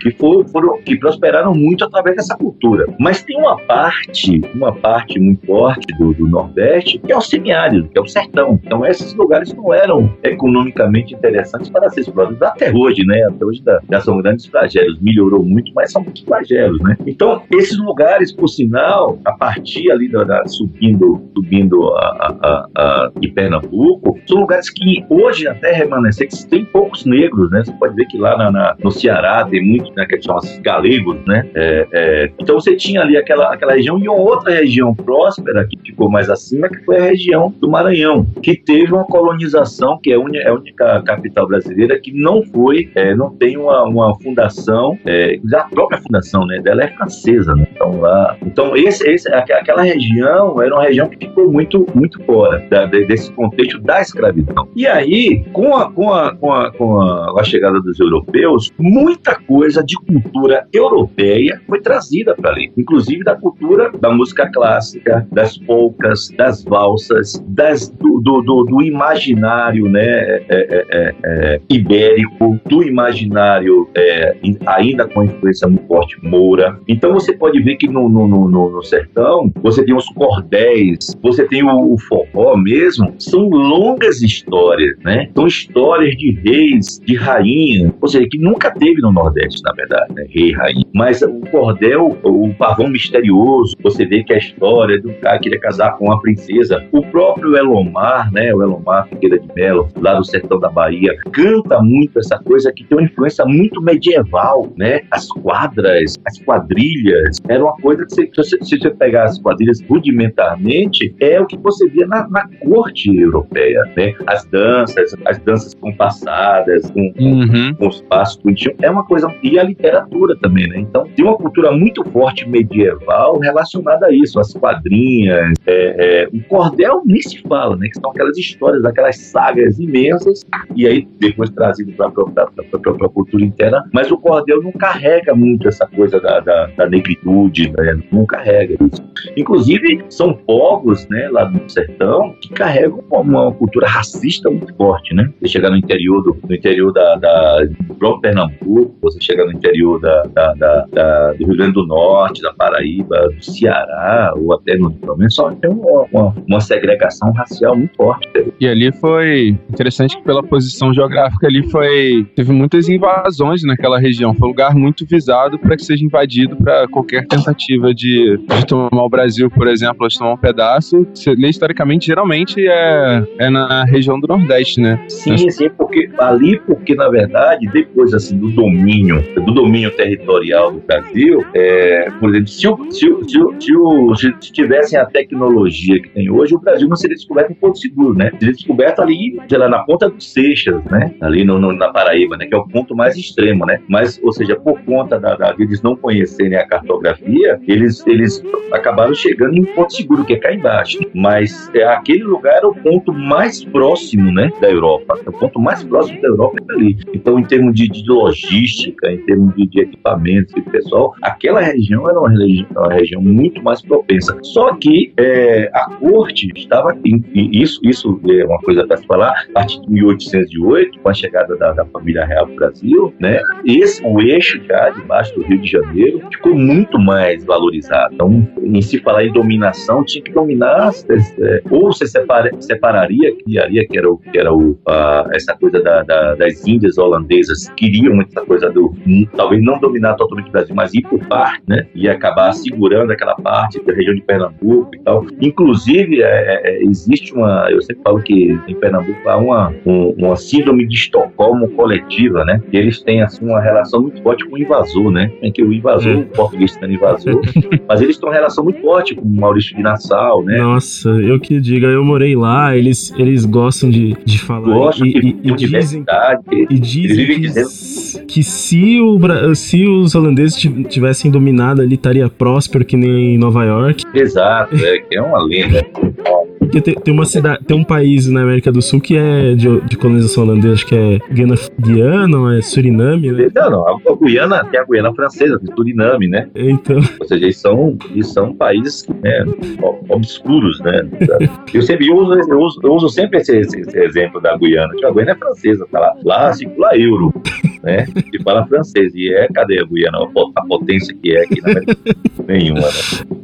que for- foram que prosperaram muito através dessa cultura. Mas tem uma parte, uma parte muito forte do, do Nordeste que é o semiárido, que é o sertão. Então esses lugares não eram economicamente interessantes para ser explorados até hoje, né? Até hoje já, são grandes flagelos. Melhorou muito, mas são muitos flagelos, né? Então esses lugares, por sinal, a partir ali da, da- subindo, subindo a, a- a- de Pernambuco, são lugares que hoje até remanescentes tem poucos negros, né? Você pode ver que lá na- na- no Ceará tem muitos, né? Que chamam os galegos, né? É, é, então você tinha ali aquela, aquela região e uma outra região próspera que ficou mais acima, que foi a região do Maranhão, que teve uma colonização, que é é a única capital brasileira que não foi, é, não tem uma, uma fundação, é, a própria fundação né, dela é francesa, né? Então lá, então esse, esse, aqu- aquela região era uma região que ficou muito, muito fora da- de- desse contexto da escravidão. E aí, com a, com a, com a, com a chegada dos europeus, muita coisa de cultura europeia foi trazida para ali, inclusive da cultura da música clássica, das polcas, das valsas, das, do, do, do- imaginário né, é, é, é, é, ibérico, do imaginário é, in- ainda com influência muito forte moura. Então você pode ver que no, no, no, no- sertão você tem os cordéis, você tem o, o forró mesmo, são longas histórias, né? São histórias de reis, de rainha, ou seja, que nunca teve no Nordeste, na verdade, né? Rei rainha. Mas o cordel, o pavão misterioso, você vê que a história do cara que queria casar com uma princesa. O próprio Elomar, né? O Elomar Figueira de Melo, lá do sertão da Bahia, canta muito essa coisa que tem uma influência muito medieval, né? As quadras, as quadrilhas, era uma coisa que se, você, se você pegar as quadrilhas rudimentarmente, é o que você via na, na corte europeia, né? As danças, as danças compassadas, com, Uhum. com que tinham, é uma coisa. E a literatura também, né? Então, tem uma cultura muito forte medieval relacionada a isso, as quadrinhas, é, é, o cordel nem se fala, né? Que são aquelas histórias, aquelas sagas imensas, e aí depois trazido para a própria cultura interna, mas o cordel não carrega muito essa coisa da, da, da negritude, né? não carrega isso. Inclusive, são povos, né, lá no sertão, que carregam uma cultura racista muito forte, né? Você chegar no interior do, no interior da, da do próprio Pernambuco, você chega no interior da, da, da, da, do Rio Grande do Norte, da Paraíba, do Ceará, ou até no menos só tem uma, uma, uma segregação racial muito forte. E ali foi interessante que pela posição geográfica ali foi teve muitas invasões naquela região. Foi um lugar muito visado para que seja invadido para qualquer tentativa de, de, tomar o Brasil, por exemplo, de tomar um pedaço. Historicamente, geralmente é, é na região do Nordeste, né? Sim, sim, porque ali, porque na verdade, depois assim do domínio, do domínio territorial do Brasil, é, por exemplo, se, o, se, o, se, o, se, se tivessem a tecnologia que tem hoje, o Brasil não seria descoberto em Porto Seguro, né? Seria descoberto ali, sei lá, na ponta dos Seixas, né? Ali no, no, na Paraíba, né? Que é o ponto mais extremo, né? Mas, ou seja, por conta da, da, de eles não conhecerem a cartografia, eles, eles acabaram chegando em Porto Seguro, que é cá embaixo. Mas é, aquele lugar era o ponto mais próximo, né? Da Europa. É o ponto mais próximo da Europa é ali. Então, em termos de, de logística, em termos de, de equipamentos e pessoal, aquela região era uma região, uma região muito mais propensa. Só que é, a corte estava, e isso, isso é uma coisa para se falar, a partir de 1808, com a chegada da, da família real ao Brasil, né, esse, o eixo já debaixo do Rio de Janeiro ficou muito mais valorizado. Então, em se falar em dominação, tinha que dominar, é, ou você separa, separaria, criaria, que era, o, que era o, a, essa coisa da, da, das Índias holandesas, queriam essa coisa do, talvez não dominar totalmente o Brasil, mas ir por parte, né, e acabar segurando aquela parte da região de Pernambuco e tal. Inclusive, é, é, é, existe uma, eu sempre falo que em Pernambuco há uma, um, uma síndrome de Estocolmo coletiva, né? E eles têm assim uma relação muito forte com o invasor, né? Em que o invasor, o português sendo invasor, mas eles têm uma relação muito forte com o Maurício de Nassau, né? Nossa, eu que diga, eu morei lá, eles, eles gostam de, de falar. Gostam e, de, e, e dizem, e dizem que, dizendo... que se, o, se os holandeses tivessem dominado ali, estaria próspero que nem Nova York. Exato, é, que é uma lenda. Porque tem, tem, uma cidade, tem um país na América do Sul que é de, de colonização holandesa, acho que é Guiana, Guiana é Suriname, né? Não, não, a Guiana tem a Guiana francesa, tem Suriname, né? Então. Ou seja, eles são, eles são países né, obscuros, né? Eu sempre uso, eu uso, eu uso sempre esse, esse, esse, exemplo da Guiana. A Guiana é francesa, tá lá. Lá circula euro, né? Se fala francês. E é, cadê a Guiana? A potência que é aqui na América? Nenhuma, né?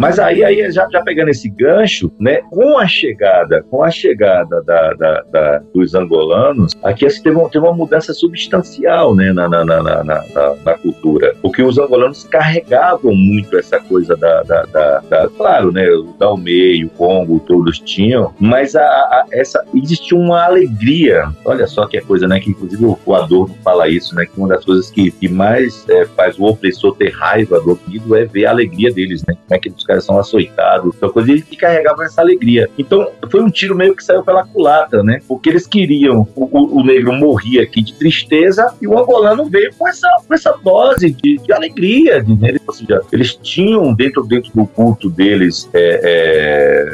Mas aí, aí já, já pegando esse gancho, né, com a chegada, com a chegada da, da, da dos angolanos, aqui assim, teve, uma, teve uma mudança substancial né, na, na, na, na, na, na cultura, porque os angolanos carregavam muito essa coisa da, da, da, da claro, né, o Dalmei, o Congo, todos tinham, mas a, a, essa existia uma alegria. Olha só que é coisa, né, que inclusive o Adorno fala isso, né, que uma das coisas que, que mais é, faz o opressor ter raiva do oprimido é ver a alegria deles, né, como é que eles caras são açoitados, então coisa, eles carregavam essa alegria. Então, foi um tiro meio que saiu pela culatra, né? Porque eles queriam, o, o negro morria aqui de tristeza e o angolano veio com essa, com essa dose de, de alegria, de, né? ou seja, eles tinham dentro, dentro do culto deles, é,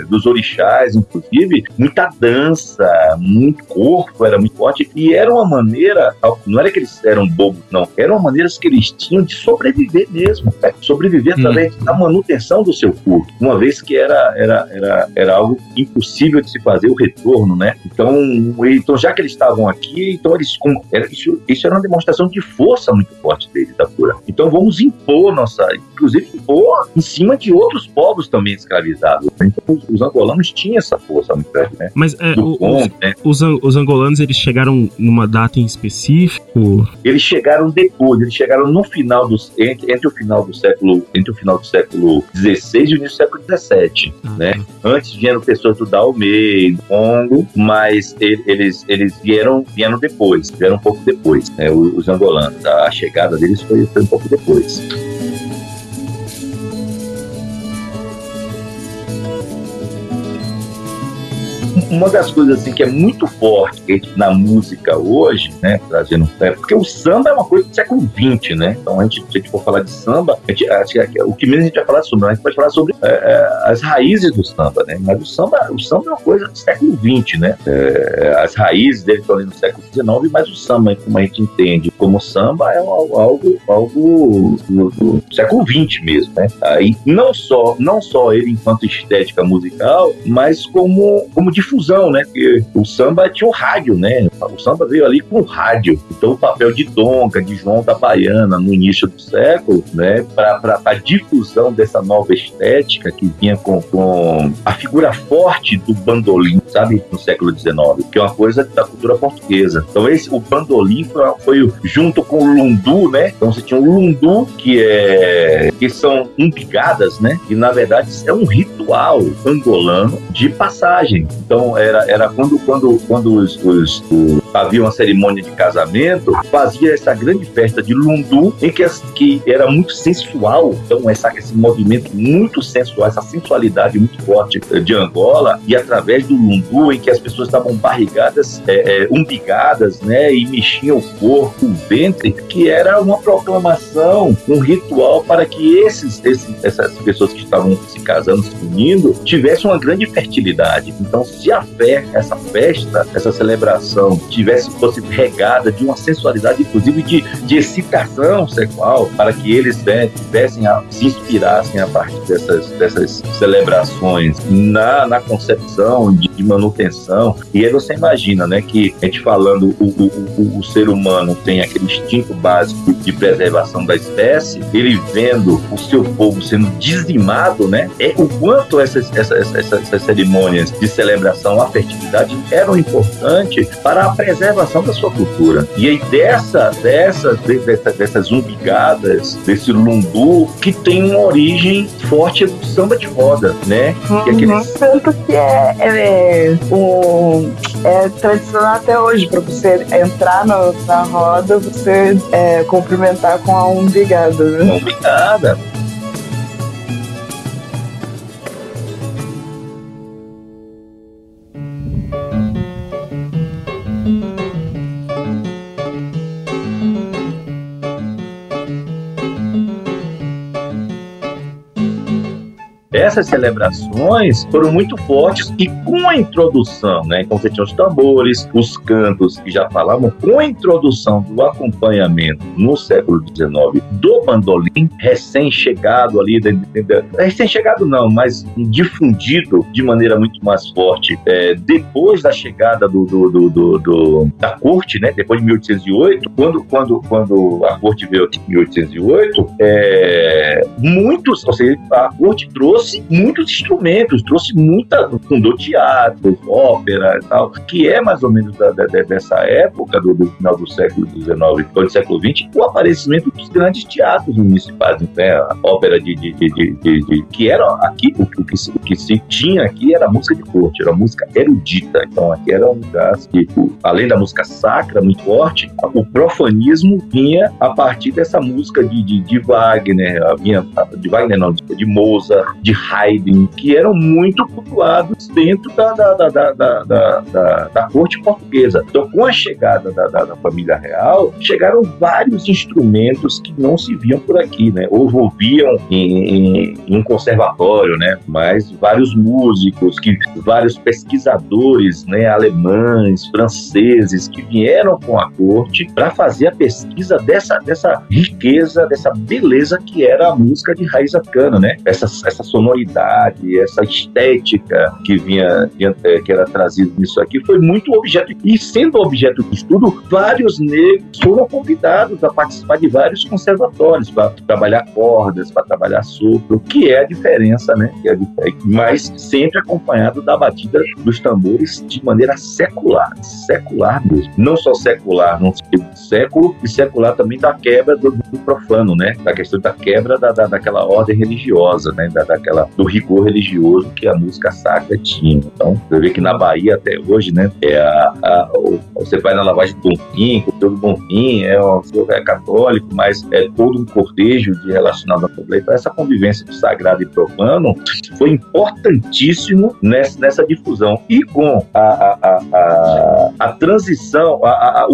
é, dos orixás, inclusive, muita dança, muito corpo, era muito forte, e era uma maneira, não era que eles eram bobos, não, eram maneiras que eles tinham de sobreviver mesmo, né? sobreviver através hum. da manutenção do seu seu culto, uma vez que era, era, era, era algo impossível de se fazer o retorno, né? Então, então já que eles estavam aqui, então eles era, isso, isso era uma demonstração de força muito forte deles da cura. Então vamos impor nossa, inclusive impor em cima de outros povos também escravizados. Então os, os angolanos tinham essa força muito grande, né? Mas é, o, os, né? os, os angolanos eles chegaram numa data em específico? Eles chegaram depois, eles chegaram no final dos entre, entre o final do século entre o final do século 16 desde o início do século XVII, uhum. né? Antes vieram pessoas do Daomei, do Congo, mas eles, eles vieram, vieram depois, vieram um pouco depois, né? Os angolanos, a chegada deles foi, foi um pouco depois. Uma das coisas assim que é muito forte na música hoje, né, trazendo, é porque o samba é uma coisa do século XX, né? Então a gente, se a gente for falar de samba, a gente, acho que o que menos a gente vai falar sobre, a gente pode falar sobre é, é, as raízes do samba, né? Mas o samba, o samba é uma coisa do século XX, né? É, as raízes dele estão ali no século XIX, mas o samba, como a gente entende como samba, é algo, algo, do, do século XX mesmo, né? Aí não só, não só ele enquanto estética musical, mas como, como difusão, né? Porque o samba tinha o rádio, né? O samba veio ali com o rádio. Então o papel de Donga, de João da Baiana no início do século, né? Para a difusão dessa nova estética que vinha com, com a figura forte do bandolim, sabe? No século XIX, que é uma coisa da cultura portuguesa. Então esse, o bandolim foi, foi junto com o lundu, né? Então você tinha o lundu, que é que são umbigadas, né? E na verdade é um ritual angolano de passagem. Então era, era quando quando quando os, os, os havia uma cerimônia de casamento, fazia essa grande festa de lundu em que, que era muito sensual. Então essa, esse movimento muito sensual, essa sensualidade muito forte de Angola e através do lundu em que as pessoas estavam barrigadas, é, é, umbigadas, né? E mexiam o corpo, o ventre, que era uma proclamação, um ritual para que esses, esses, essas pessoas que estavam se casando, se unindo, tivessem uma grande fertilidade. Então, se a fé, essa festa, essa celebração tivesse fosse regada de uma sensualidade, inclusive de, de excitação sexual, para que eles né, tivessem a, se inspirassem a partir dessas, dessas celebrações na, na concepção de, de manutenção. E aí você imagina, né, que a gente falando o, o, o, o ser humano tem aquele instinto básico de preservação da espécie, ele vendo o seu povo sendo dizimado, né? É o quanto essas, essas, essas, essas cerimônias de celebração à fertilidade eram importantes para a preservação da sua cultura. E aí dessa, dessa, dessa, dessas umbigadas, desse lundu, que tem uma origem forte do samba de roda, né? Uhum. Que é aquele... Tanto que é, é, um, é tradicional até hoje, para você entrar no, na roda, você é, cumprimentar com a umbigada. Né? Umbigada. Essas celebrações foram muito fortes e com a introdução, né? Então você tinha os tambores, os cantos que já falavam, com a introdução do acompanhamento no século XIX do bandolim, recém-chegado ali, recém-chegado não, mas difundido de maneira muito mais forte é, depois da chegada do, do, do, do, da corte, né? Depois de 1808, quando, quando, quando a corte veio em 1808, é, muitos, ou seja, a corte trouxe muitos instrumentos, trouxe muita, fundou teatro, ópera e tal, que é mais ou menos da, da, dessa época, do, do, final do século XIX do século XX, o aparecimento dos grandes teatros municipais, né? A ópera de, de, de, de que era aqui, o, o, que, o que se tinha aqui era música de corte, era música erudita, então aqui era um lugar que, além da música sacra, muito forte, o profanismo vinha a partir dessa música de, de, de Wagner, vinha de Wagner não, de Mozart, de Haydn, que eram muito cultuados dentro da, da, da, da, da, corte portuguesa. Então, com a chegada da, da, da, família real, chegaram vários instrumentos que não se viam por aqui, né? Ou ouviam em, em, em um conservatório, né? Mas vários músicos, que vários pesquisadores, né? Alemães, franceses, que vieram com a corte para fazer a pesquisa dessa, dessa riqueza, dessa beleza que era a música de raiz africana, né? Essa, essa sonoridade, essa estética que vinha, é, que era trazida nisso aqui, foi muito objeto. E sendo objeto de estudo, vários negros foram convidados a participar de vários conservatórios para trabalhar cordas, para trabalhar sopro, que é a diferença, né? Que é mas sempre acompanhado da batida dos tambores de maneira secular, secular mesmo. Não só secular, não século, e secular também da quebra do, do profano, né? Da questão da quebra da, da, daquela ordem religiosa, né? Da, daquela do rigor religioso que a música sacra tinha. Então, você vê que na Bahia até hoje, né, é a, a- você vai na lavagem do Bonfim, o do Bonfim é, um, é católico, mas é todo um cortejo de relacionado ao problema. Então, essa convivência de sagrado e profano foi importantíssimo nessa, nessa difusão. E com a, a, a, a, a transição, a,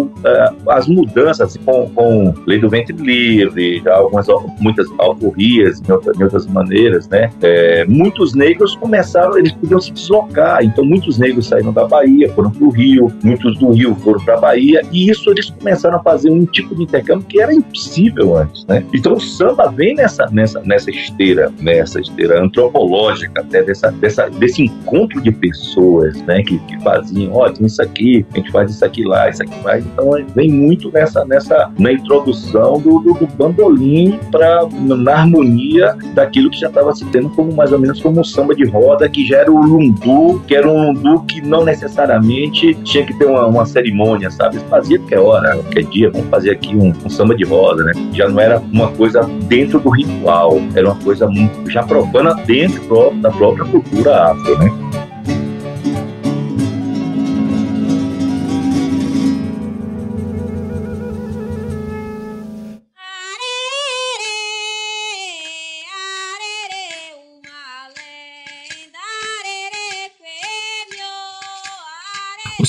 as mudanças com, com lei do ventre livre, algumas muitas alforrias, em outras, em outras maneiras, né? É, muitos negros começaram, eles podiam se deslocar. Então, muitos negros saíram da Bahia, foram para o Rio, muitos do Rio foram para a Bahia, e isso eles começaram a fazer um tipo de intercâmbio que era impossível antes, né? Então, o samba vem nessa, nessa, nessa esteira, nessa esteira antropológica, até dessa, dessa, desse encontro de pessoas, né? Que, que faziam, ó, tem isso aqui, a gente faz isso aqui lá, isso aqui lá. Então, vem muito nessa, nessa na introdução do, do, do bandolim para na harmonia daquilo que já estava se tendo como mais ou menos como um samba de roda, que já era o lundu, que era um lundu que não necessariamente tinha que ter uma, uma cerimônia, sabe? Fazia qualquer hora, qualquer dia, vamos fazer aqui um, um samba de roda, né? Já não era uma coisa dentro do ritual, era uma coisa muito- já profana dentro da própria cultura afro, né?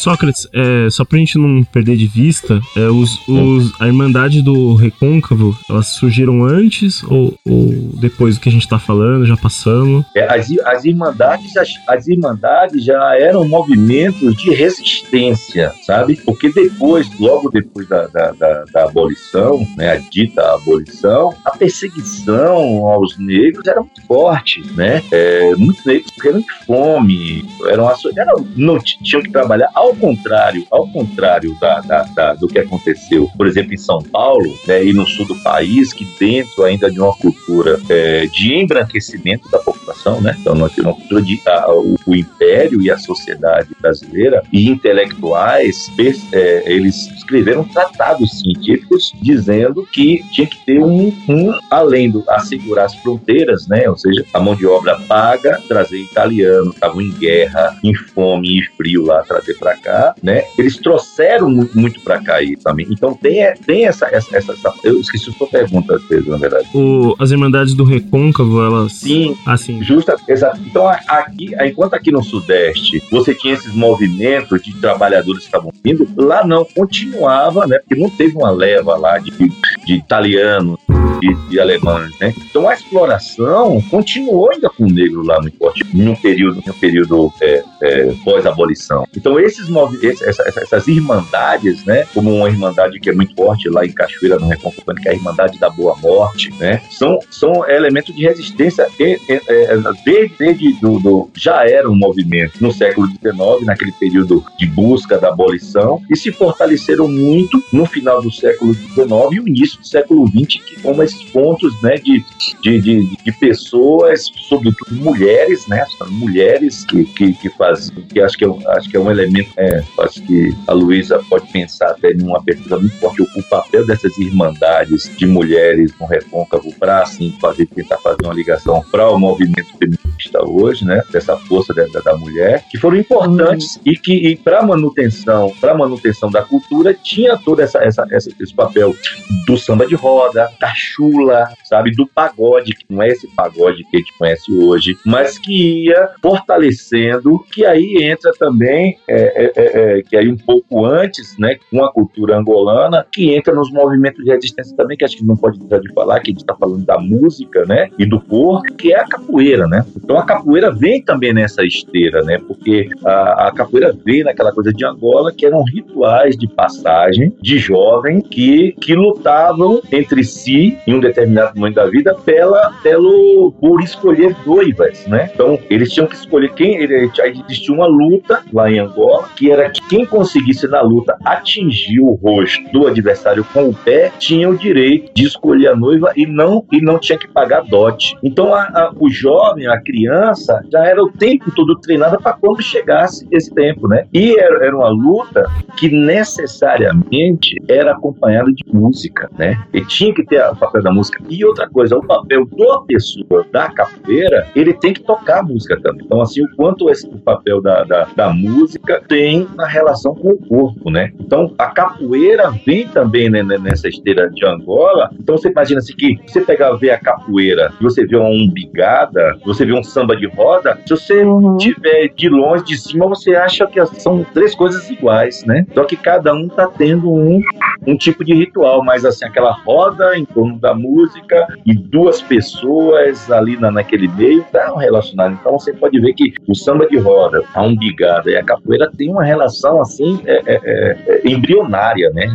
Sócrates, é, só pra gente não perder de vista, é, os, os- a Irmandade do Recôncavo, elas surgiram antes ou, ou depois do que a gente tá falando, já passamos? É, as, as irmandades as, as irmandades já eram movimentos de resistência, sabe? Porque depois, logo depois da, da, da- da abolição, né, a dita abolição, a perseguição aos negros era muito forte, né? É, muitos negros morreram de fome, eram, eram não tinham que trabalhar ao contrário, ao contrário da, da- da- do que aconteceu, por exemplo, em São Paulo né, e no sul do país, que dentro ainda de uma cultura é, de embranquecimento da população, né? Então, nós temos uma cultura de a- o, o império e a sociedade brasileira e intelectuais, é, eles escreveram tratados científicos dizendo que tinha que ter um, um além do assegurar as fronteiras, né? Ou seja, a mão de obra paga, trazer italiano, estavam em guerra, em fome e frio lá, trazer para cá, né? Eles trouxeram mu- muito para cá aí também. Então tem, tem essa, essa, essa, essa- Eu esqueci a sua pergunta, Pedro, na verdade. O, as Irmandades do Recôncavo, elas. Sim, Assim, Justa, exato. Então, aqui, enquanto aqui no Sudeste você tinha esses movimentos de trabalhadores que estavam vindo, lá não, continuava, né? Porque não teve uma leva lá de, de italianos, de, de alemães, né? Então, a exploração continuou ainda com o negro lá muito forte, em um período, em um período é, é, pós-abolição. Então, esses movi- esse- essa- essa- essas irmandades, né? Como uma irmandade que é muito forte lá em Cachoeira, no Recôncavo, que é a Irmandade da Boa Morte, né? São, são elementos de resistência e- e- é, desde, desde do, do- já era um movimento no século XIX, naquele período de busca da abolição, e se fortaleceram muito no final do século XIX e o início do século XX, que como pontos né, de, de, de, de pessoas, sobretudo mulheres, né? Mulheres que, que, que fazem, que acho que, é, um- acho que é um elemento, é, acho que a Luísa pode pensar até numa abertura muito forte, o, papel dessas irmandades de mulheres no recôncavo para assim, fazer, tentar fazer uma ligação para o movimento feminista hoje, né? Dessa força da, da- mulher, que foram importantes e que para manutenção, para manutenção da cultura tinha todo essa, essa, esse papel do samba de roda, da chula, sabe, do pagode, que não é esse pagode que a gente conhece hoje, mas que ia fortalecendo, que aí entra também, é, é, é, é, que aí um pouco antes, né, com a cultura angolana, que entra nos movimentos de resistência também, que acho que não pode deixar de falar, que a gente está falando da música, né, e do corpo, que é a capoeira, né. Então a capoeira vem também nessa esteira, né, porque a, a capoeira veio naquela coisa de Angola, que eram rituais de passagem de jovem que, que lutavam entre si em um determinado momento da vida pela, pelo, por escolher noivas, né? Então eles tinham que escolher quem. Ele, existia uma luta lá em Angola que era que quem conseguisse na luta atingir o rosto do adversário com o pé tinha o direito de escolher a noiva e não e não tinha que pagar dote. Então a- a- o jovem, a criança já era o tempo todo treinada para quando chegasse esse tempo, né? E era, era uma luta que necessariamente era acompanhada de música, né? E tinha que ter o da música. E outra coisa, o papel da pessoa da capoeira, ele tem que tocar a música também. Então, assim, o quanto esse, o papel da, da, da música tem na relação com o corpo, né? Então, a capoeira vem também né, nessa esteira de Angola. Então, você imagina assim que você pegar ver a capoeira você vê uma umbigada, você vê um samba de roda, se você Uhum. tiver de longe, de cima, você acha que são três coisas iguais, né? Só que cada um tá tendo um, um tipo de ritual, mas assim, aquela roda em torno da música e duas pessoas ali na, naquele meio tá relacionado. Então você pode ver que o samba de roda, a umbigada e a capoeira tem uma relação assim é, é, é, é, embrionária, né?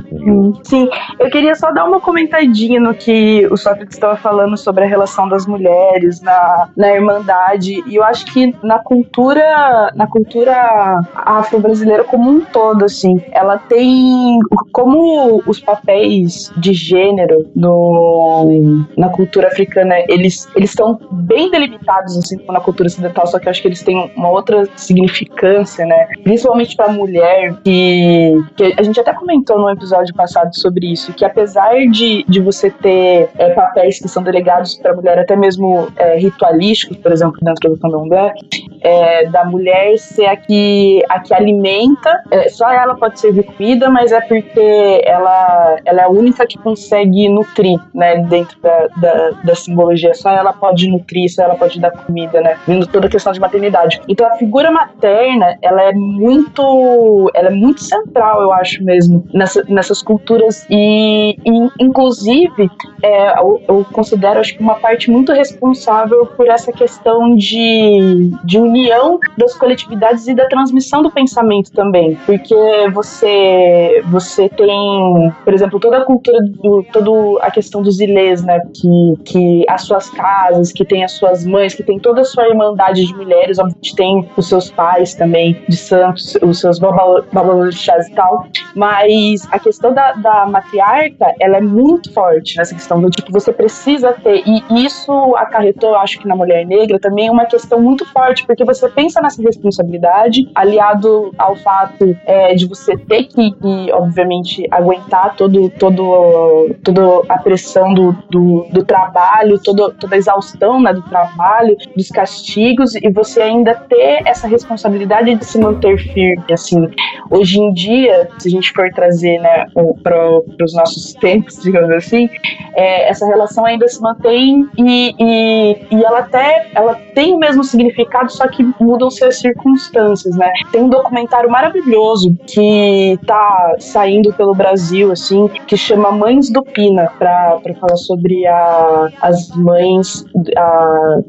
Sim, eu queria só dar uma comentadinha no que o Sócrates estava falando sobre a relação das mulheres na, na irmandade. E eu acho que na cultura, na cultura afro-brasileira como um todo, assim, ela tem como os papéis de gênero no, na cultura africana, eles eles estão bem delimitados assim como na cultura ocidental, só que eu acho que eles têm uma outra significância, né? Principalmente para mulher que, que a gente até comentou no episódio passado sobre isso, que apesar de, de você ter é, papéis que são delegados para mulher, até mesmo é, ritualísticos, por exemplo, dentro do candomblé, é, da mulher ser a que, a que alimenta, é, só ela pode servir comida, mas é porque ela, ela é a única que consegue nutrir, né, dentro da, da, da simbologia, só ela pode nutrir, só ela pode dar comida, né, vindo toda a questão de maternidade. Então a figura materna, ela é muito, ela é muito central, eu acho mesmo, nessa, nessas culturas. E, e inclusive, é, eu, eu considero, acho que uma parte muito responsável por essa questão de, de união das coletividades e da transmissão do pensamento também, porque você você tem, por exemplo, toda a cultura do toda a questão dos ilês, né, que que as suas casas, que tem as suas mães, que tem toda a sua irmandade de mulheres, obviamente tem os seus pais também de santos, os seus baba- babalorixás e tal, mas a questão da, da matriarca, ela é muito forte nessa questão do tipo, você precisa ter, e isso acarretou, acho que na mulher negra também uma questão muito forte, porque você pensa nessa responsabilidade, aliado ao fato é, de você ter que, que, obviamente, aguentar todo, todo, toda a pressão do, do, do trabalho, todo, toda a exaustão né, do trabalho, dos castigos, e você ainda ter essa responsabilidade de se manter firme, assim. Hoje em dia, se a gente for trazer né, para os nossos tempos, digamos assim, é, essa relação ainda se mantém e, e, e ela até ela tem o mesmo significado, só que mudam-se as circunstâncias, né? Tem um documentário maravilhoso que tá saindo pelo Brasil, assim, que chama Mães do Pina, para falar sobre a, as mães, a,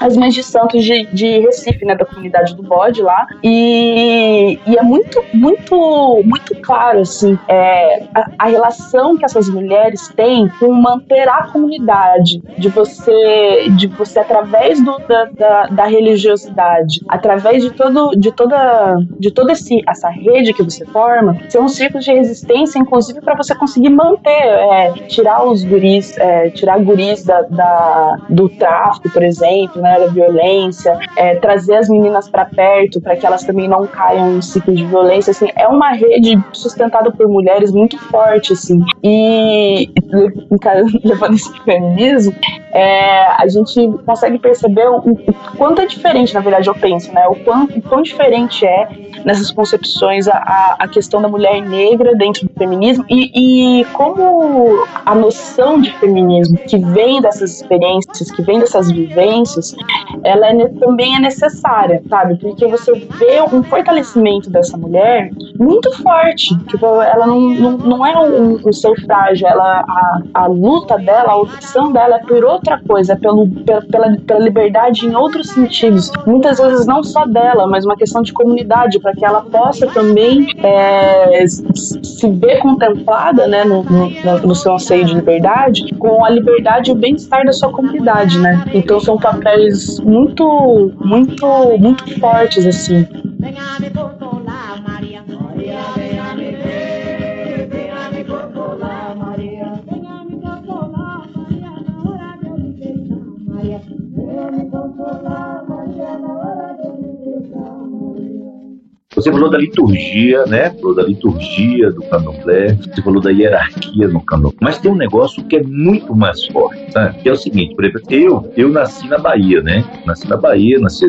as mães de santos de, de Recife, né, da comunidade do bode lá, e, e é muito, muito, muito claro, assim, é, a, a relação que essas mulheres têm com manter a comunidade, de você, de você através do, da, da, da religiosidade, através de todo, de toda, de toda esse, essa rede que você forma, ser um círculo de resistência, inclusive para você conseguir manter, é, tirar os guris, é, tirar guris da, da, do tráfico, por exemplo, né, da violência, é, trazer as meninas para perto para que elas também não caiam em ciclo de violência, assim, é uma rede sustentada por mulheres muito forte, assim, e levando pro feminismo, é, a gente consegue perceber o, o, quanto é diferente, na verdade, eu penso, né? O quão, o quão diferente é nessas concepções a, a questão da mulher negra dentro do feminismo e, e como a noção de feminismo que vem dessas experiências, que vem dessas vivências, ela é, também é necessária, sabe? Porque você vê um fortalecimento dessa mulher muito forte. Tipo, ela não, não, não é um, um ser frágil, ela, a, a luta dela, a opção dela é por outra coisa, é pelo, pela, pela, pela liberdade em outros sentidos. Muitas vezes não só dela, mas uma questão de comunidade, para que ela possa também é, se ver contemplada né, no, no, no, seu anseio de liberdade com a liberdade e o bem-estar da sua comunidade, né? Então são papéis muito, muito, muito fortes, assim. Você falou da liturgia, né? Falou da liturgia do candomblé, você falou da hierarquia no candomblé. Mas tem um negócio que é muito mais forte, sabe? Que é o seguinte, por exemplo, eu, eu nasci na Bahia, né? Nasci na Bahia, nasci,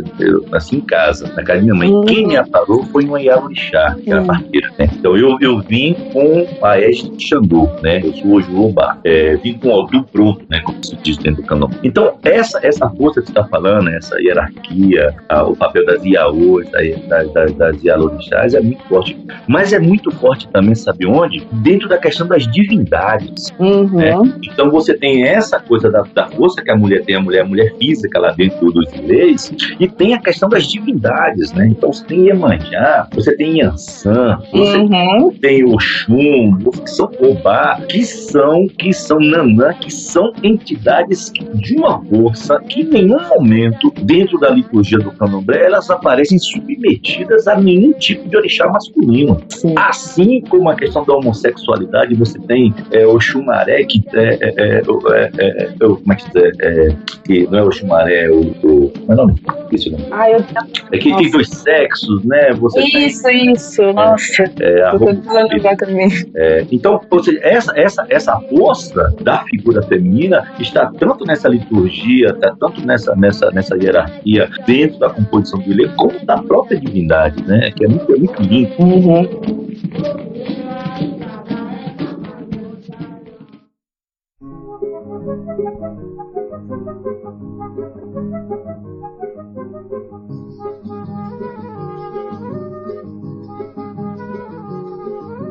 nasci em casa, na casa da minha mãe. Uhum. Quem me aparou foi uma Iarorixá, que era Uhum. parteira, né? Então eu, eu vim com a Este Xangô, né? Eu sou hoje Lombar. É, vim com o Aldu pronto, né? Como se diz dentro do candomblé. Então, essa, essa força que você está falando, essa hierarquia, a- o papel das Iaôs, da- da- das, das Ialorixás é muito forte. Mas é muito forte também, sabe onde? Dentro da questão das divindades. Uhum. É. Então você tem essa coisa da, da força que a mulher tem, a mulher, a mulher física lá dentro dos leis, e tem a questão das divindades, né? Então você tem Iemanjá, você tem Yansan, você Uhum. tem Oxum, que são Obá, que são, que são Nanã, que são entidades que- de uma força que em nenhum momento, dentro da liturgia do candomblé, elas aparecem submetidas a nenhum tipo de orixá masculino. Sim. Assim como a questão da homossexualidade, você tem é, o Xumaré, que é, é, é, é, é, é, como é que diz? É, que não é o Xumaré, é o, o. Como é o nome? Esqueci o nome. Ah, eu É que tem Nossa. dois sexos, né? Você tem Isso, isso, nossa. é, a Tô tentando lembrar também. é, então, ou seja, essa, essa, essa força da figura feminina está tanto nessa liturgia, está tanto nessa, nessa, nessa hierarquia dentro da composição do elenco, como da própria divindade, né? Que é muito, é muito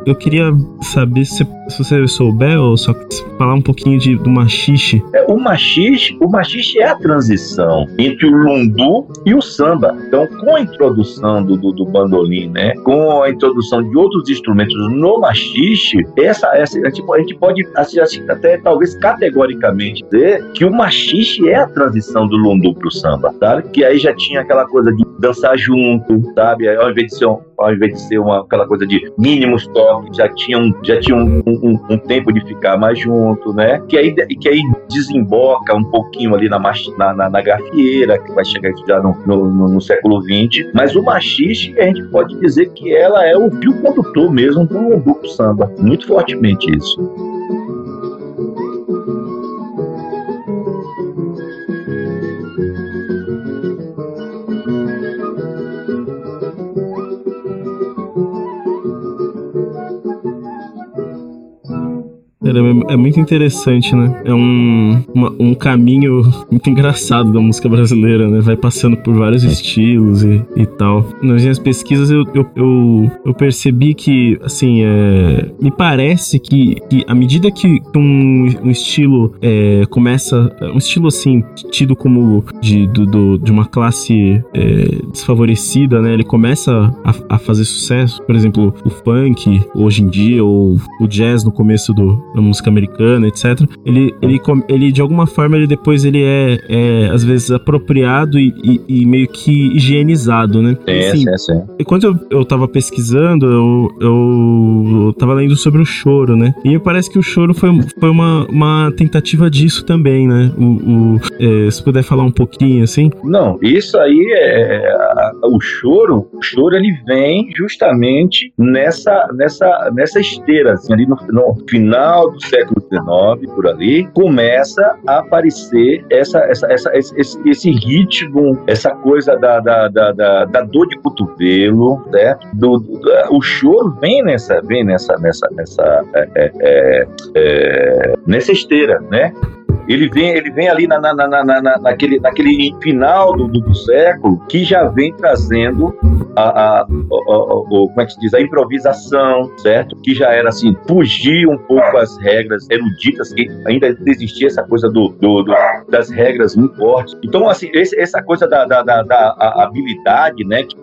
Eu queria saber se, se você souber, ou só falar um pouquinho de, do machixe. É, o machixe, o machixe é a transição entre o lundu e o samba. Então, com a introdução do, do, do bandolim, né, com a introdução de outros instrumentos no machixe, essa, essa a, gente, a gente pode assim, até talvez categoricamente dizer que o machixe é a transição do lundu pro samba, sabe? Que aí já tinha aquela coisa de dançar junto, sabe? Ao invés de ser um, ao invés de ser uma, aquela coisa de mínimos toques, já tinha, um, já tinha um, um, um tempo de ficar mais junto, né? Que aí, que aí desemboca um pouquinho ali na, na, na, na gafieira, que vai chegar já no, no, no- no século XX. Mas o machixe, a gente pode dizer que ela é o fio condutor mesmo do duplo samba. Muito fortemente isso. É, muito interessante, né? É um, uma- um caminho muito engraçado da música brasileira, né? Vai passando por vários estilos e, e tal. Nas minhas pesquisas eu, eu, eu, eu percebi que, assim, é, me parece que, que à medida que um, um estilo é, começa. Um estilo, assim, tido como de, do, do- de uma classe é, desfavorecida, né? Ele começa a, a fazer sucesso. Por exemplo, o funk, hoje em dia, ou o jazz no começo do, da música americana, etc. Ele, ele, ele de alguma forma, ele depois ele é, é, às vezes apropriado e, e- e meio que higienizado, né? Assim, essa é. Enquanto eu, eu tava pesquisando, eu, eu, eu tava lendo sobre o choro, né? E me parece que o choro foi, foi uma, uma tentativa disso também, né? O, o- é, se puder falar um pouquinho, assim. Não, isso aí é a- o choro. O choro ele vem justamente nessa nessa nessa esteira, assim, ali no, no final do século XIX, por ali, começa a aparecer essa, essa, essa esse, esse- ritmo, essa coisa da, da, da, da- da dor de cotovelo, certo? Do, do- o choro vem nessa vem nessa nessa nessa é, é, é, é, nessa esteira, né? Ele vem, ele vem ali na, na, na, na- na- naquele, naquele final do, do século que já vem trazendo a, a, o- como é que se diz? a improvisação, certo? Que já era assim, fugir um pouco as regras eruditas, que ainda existia essa coisa do, do- do- das regras muito fortes. Então, assim, esse- essa coisa da, da, da- da a- habilidade, né? Que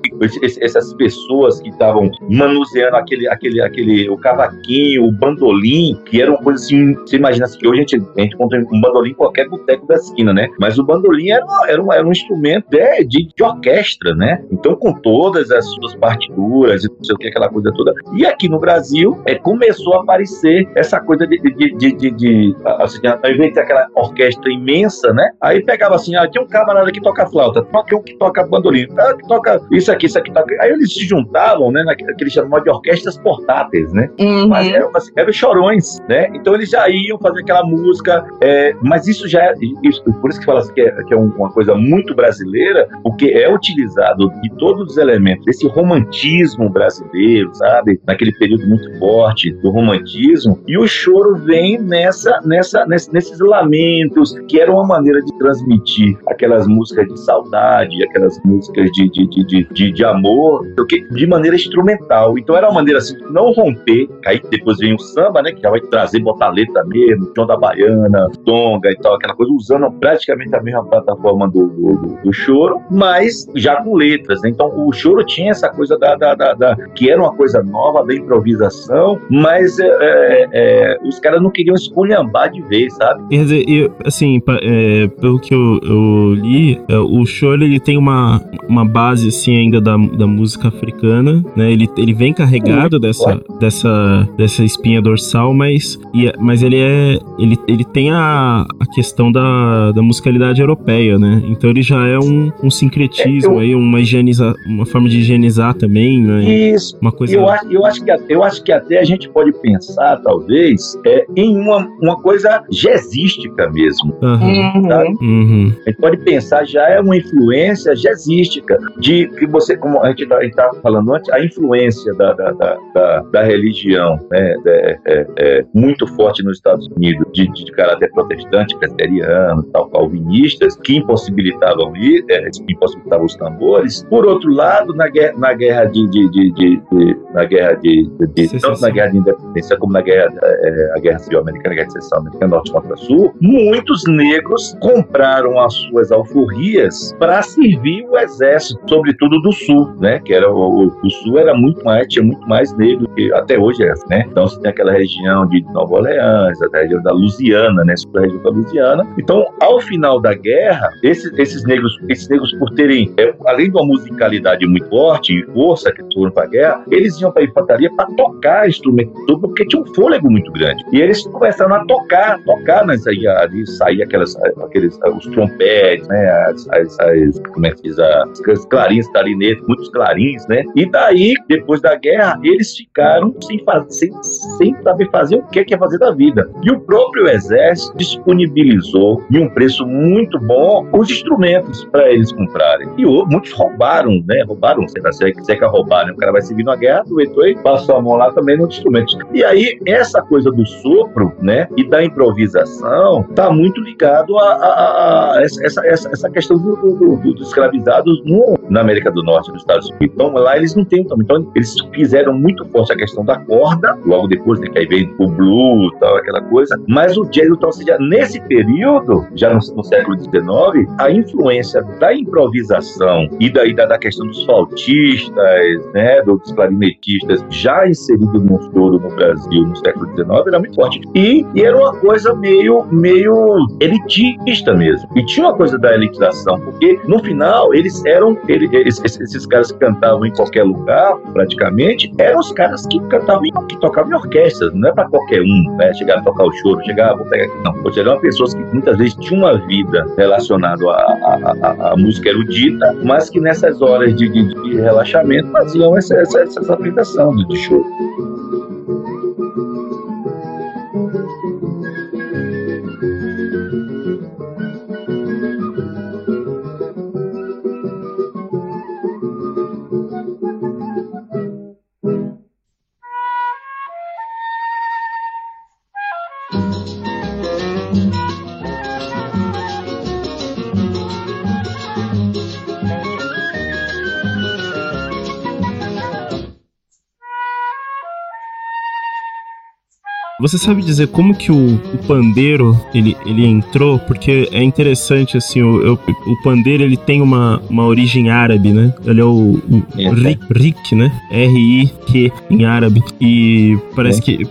esse- essas pessoas que estavam manuseando aquele, aquele, aquele, o cavaquinho, o bandolim, que era uma coisa assim, você imagina assim, que hoje a gente, a gente encontra um bandolim em qualquer boteco da esquina, né? Mas o bandolim era, era, um, era um instrumento de, de, de orquestra, né? Então, com toda todas as suas partituras e não sei o que, aquela coisa toda. E aqui no Brasil é, começou a aparecer essa coisa de, de, de, de, de assim, ao invés de aquela orquestra imensa, né? Aí pegava assim, ah, tem um camarada que toca flauta, tem um que toca bandolim, ah, que toca isso aqui, isso aqui, toca. Aí eles se juntavam, né, naquele que eles de orquestras portáteis, né? Uhum. Mas eram, assim, eram chorões, né? Então eles já iam fazer aquela música, é, mas isso já é, isso, por isso que fala assim, que é, que é um- uma coisa muito brasileira, porque é utilizado de todos os elementos desse romantismo brasileiro, sabe? Naquele período muito forte do romantismo, e o choro vem nessa, nessa, ness- nesses lamentos, que era uma maneira de transmitir aquelas músicas de saudade, aquelas músicas de, de, de, de, de, amor, de maneira instrumental. Então era uma maneira assim, de não romper, aí depois vem o samba, né? Que já vai trazer, botar letra mesmo, John da Baiana, Tonga e tal, aquela coisa, usando praticamente a mesma plataforma do, do, do- do choro, mas já com letras, né? Então o choro tinha essa coisa da, da, da- da- que era uma coisa nova da improvisação, mas é, é, é, os caras não queriam esculhambar de vez, sabe? Quer dizer, eu, assim, é, pelo que eu, eu li, é, o choro ele tem uma, uma base assim ainda da, da música africana, né? Ele, ele vem carregado dessa, dessa, dessa espinha dorsal, mas, e- mas ele é ele, ele tem a, a questão da, da musicalidade europeia, né? Então ele já é um, um sincretismo É, eu- aí, uma higieniza, uma forma de higienizar também, né? Isso. Uma coisa Eu acho, eu, acho que, eu acho que até a gente pode pensar, talvez, é, em uma, uma coisa jazzística mesmo. Uhum. Sabe? Uhum. A gente pode pensar, já é uma influência jazzística, de que você, como a gente estava falando antes, a influência da, da, da, da- da religião né, é, é- é muito forte nos Estados Unidos, de, de caráter protestante, presbiteriano, tal, calvinistas, que impossibilitavam, ir, é, que impossibilitavam os tambores. Por outro lado, na guerra, na guerra de, de, de, de- na guerra de, Secessão. tanto na guerra de independência como na guerra, é, a guerra civil americana, a guerra de secessão americana, norte contra sul, muitos negros compraram as suas alforrias para servir o exército, sobretudo do sul, né? Que era o, o- sul era muito mais, tinha muito mais negros que até hoje é, né? Então você tem aquela região de Nova Orleans, a região da Louisiana, né? Sobre a região da Louisiana. Então, ao final da guerra, esses, esses negros, esses negros por terem, é, além de uma musicalidade muito forte e força que foram para a guerra, eles iam para a infantaria para tocar instrumento porque tinha um fôlego muito grande. E eles começaram a tocar, tocar aí, ali saía aquelas, aqueles, os trompetes, né? As, as, as- como é que diz, as, clarins, clarinetes, muitos clarins, né? E daí, depois da guerra, eles ficaram sem, faz, sem, sem saber fazer o que que é fazer da vida. E o próprio exército disponibilizou, em um preço muito bom, os instrumentos para eles comprarem. E muitos roubaram, né? Roubaram, sei lá, se é que roubar, né? O cara vai servir na guerra, aproveitou e passou a mão lá também nos instrumentos. E aí, essa coisa do sopro, né? E da improvisação, tá muito ligado a, a- a- essa, essa- essa, questão do, do, do- do- no- na América do Norte, nos Estados Unidos. Então, lá eles não têm também. Então, eles fizeram muito forte a questão da corda, logo depois, né? Que aí vem o blues tal, aquela coisa. Mas o jazz, então, seja, nesse período, já no, no século XIX, a influência da improvisação e daí da, da questão dos flautistas, né? Dos clarinetistas, já inserido no estouro no Brasil no século XIX, era muito forte. E, e era uma coisa meio, meio elitista mesmo. E tinha uma coisa da elitização, porque no final eles eram, ele- esses, caras que cantavam em qualquer lugar, praticamente, eram os caras que cantavam, em- que tocavam em orquestras, não é para qualquer um, né? Chegar a tocar o choro, chegar, ah, vou pegar aqui. Não, ou seja, eram pessoas que muitas vezes tinham uma vida relacionada à, à, à- à música erudita, mas que nessas horas de, de- de relaxamento faziam essa, essa, essa apresentação de, de choro. Você sabe dizer como que o, o pandeiro ele, ele entrou? Porque é interessante assim, o, o pandeiro ele tem uma, uma origem árabe, né? Ele é o, o É. Rik, Rik, né? R-I-Q em árabe. E parece É. que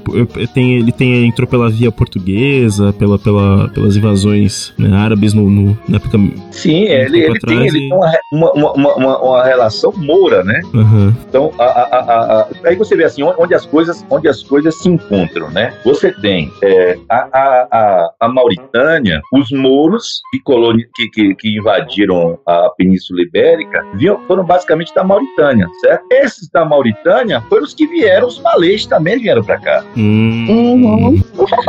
tem, ele tem, entrou pela via portuguesa, pela, pela, pelas invasões né, árabes no, no- na época. Sim, ele, tempo ele tem, ele e- tem uma, uma, uma, uma, relação moura, né? Aham. Então, a- a- a- aí você vê assim, onde as coisas, onde as coisas se encontram, né? Você tem é, a, a, a, a Mauritânia, os mouros que, coloni, que, que, que invadiram a Península Ibérica vinham, foram basicamente da Mauritânia, certo? Esses da Mauritânia foram os que vieram, os malês também vieram para cá, Hum, Uhum.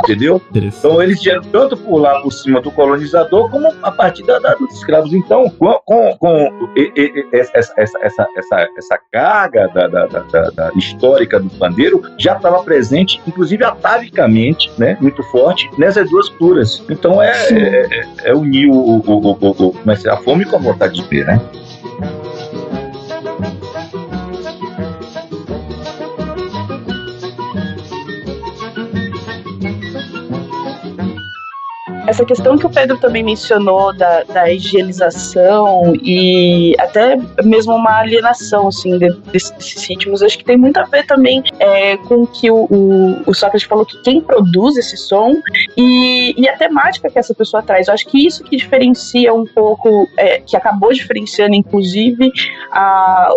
entendeu? Então eles vieram tanto por lá por cima do colonizador como a partir da, da- dos escravos. Então, com, com, com e- e- essa, essa, essa, essa, essa carga da, da- da- da- histórica do pandeiro já estava presente, inclusive atavicamente, né, muito forte, nessas duas culturas. Então é, é, é- é unir o, o, o, o, que é, a fome com a vontade de ver, né? Essa questão que o Pedro também mencionou da, da higienização e até mesmo uma alienação assim, de- desses, ritmos, acho que tem muito a ver também é, com que o, o, o Sócrates falou que quem produz esse som e, e a temática que essa pessoa traz. Eu acho que isso que diferencia um pouco, é, que acabou diferenciando, inclusive, a,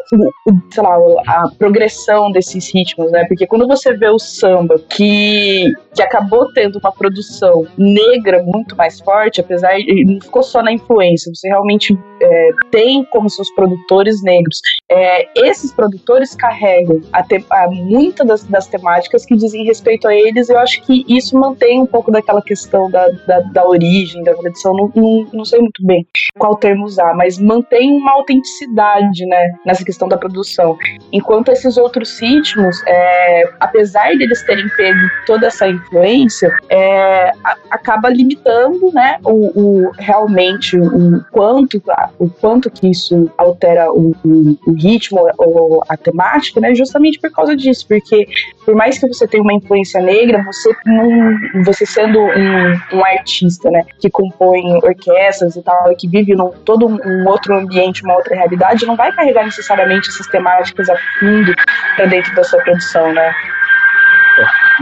o- sei lá, a progressão desses ritmos, né? Porque quando você vê o samba que, que acabou tendo uma produção negra muito mais forte, apesar de não ficou só na influência, você realmente é, tem como seus produtores negros. É, esses produtores carregam a te, a, muitas das, das temáticas que dizem respeito a eles. Eu acho que isso mantém um pouco daquela questão da, da, da origem, da tradição. Não, não, não sei muito bem qual termo usar, mas mantém uma autenticidade, né, nessa questão da produção. Enquanto esses outros ritmos, é, apesar deles terem pego toda essa influência, é, a- acaba limitando, né, o, o- realmente o quanto, o quanto que isso altera o, o- o ritmo ou a temática, né, justamente por causa disso, porque por mais que você tenha uma influência negra, você não, você sendo um, um artista, né, que compõe orquestras e tal, que vive num todo um, outro ambiente, uma outra realidade, não vai carregar necessariamente essas temáticas a fundo para dentro da sua produção, né?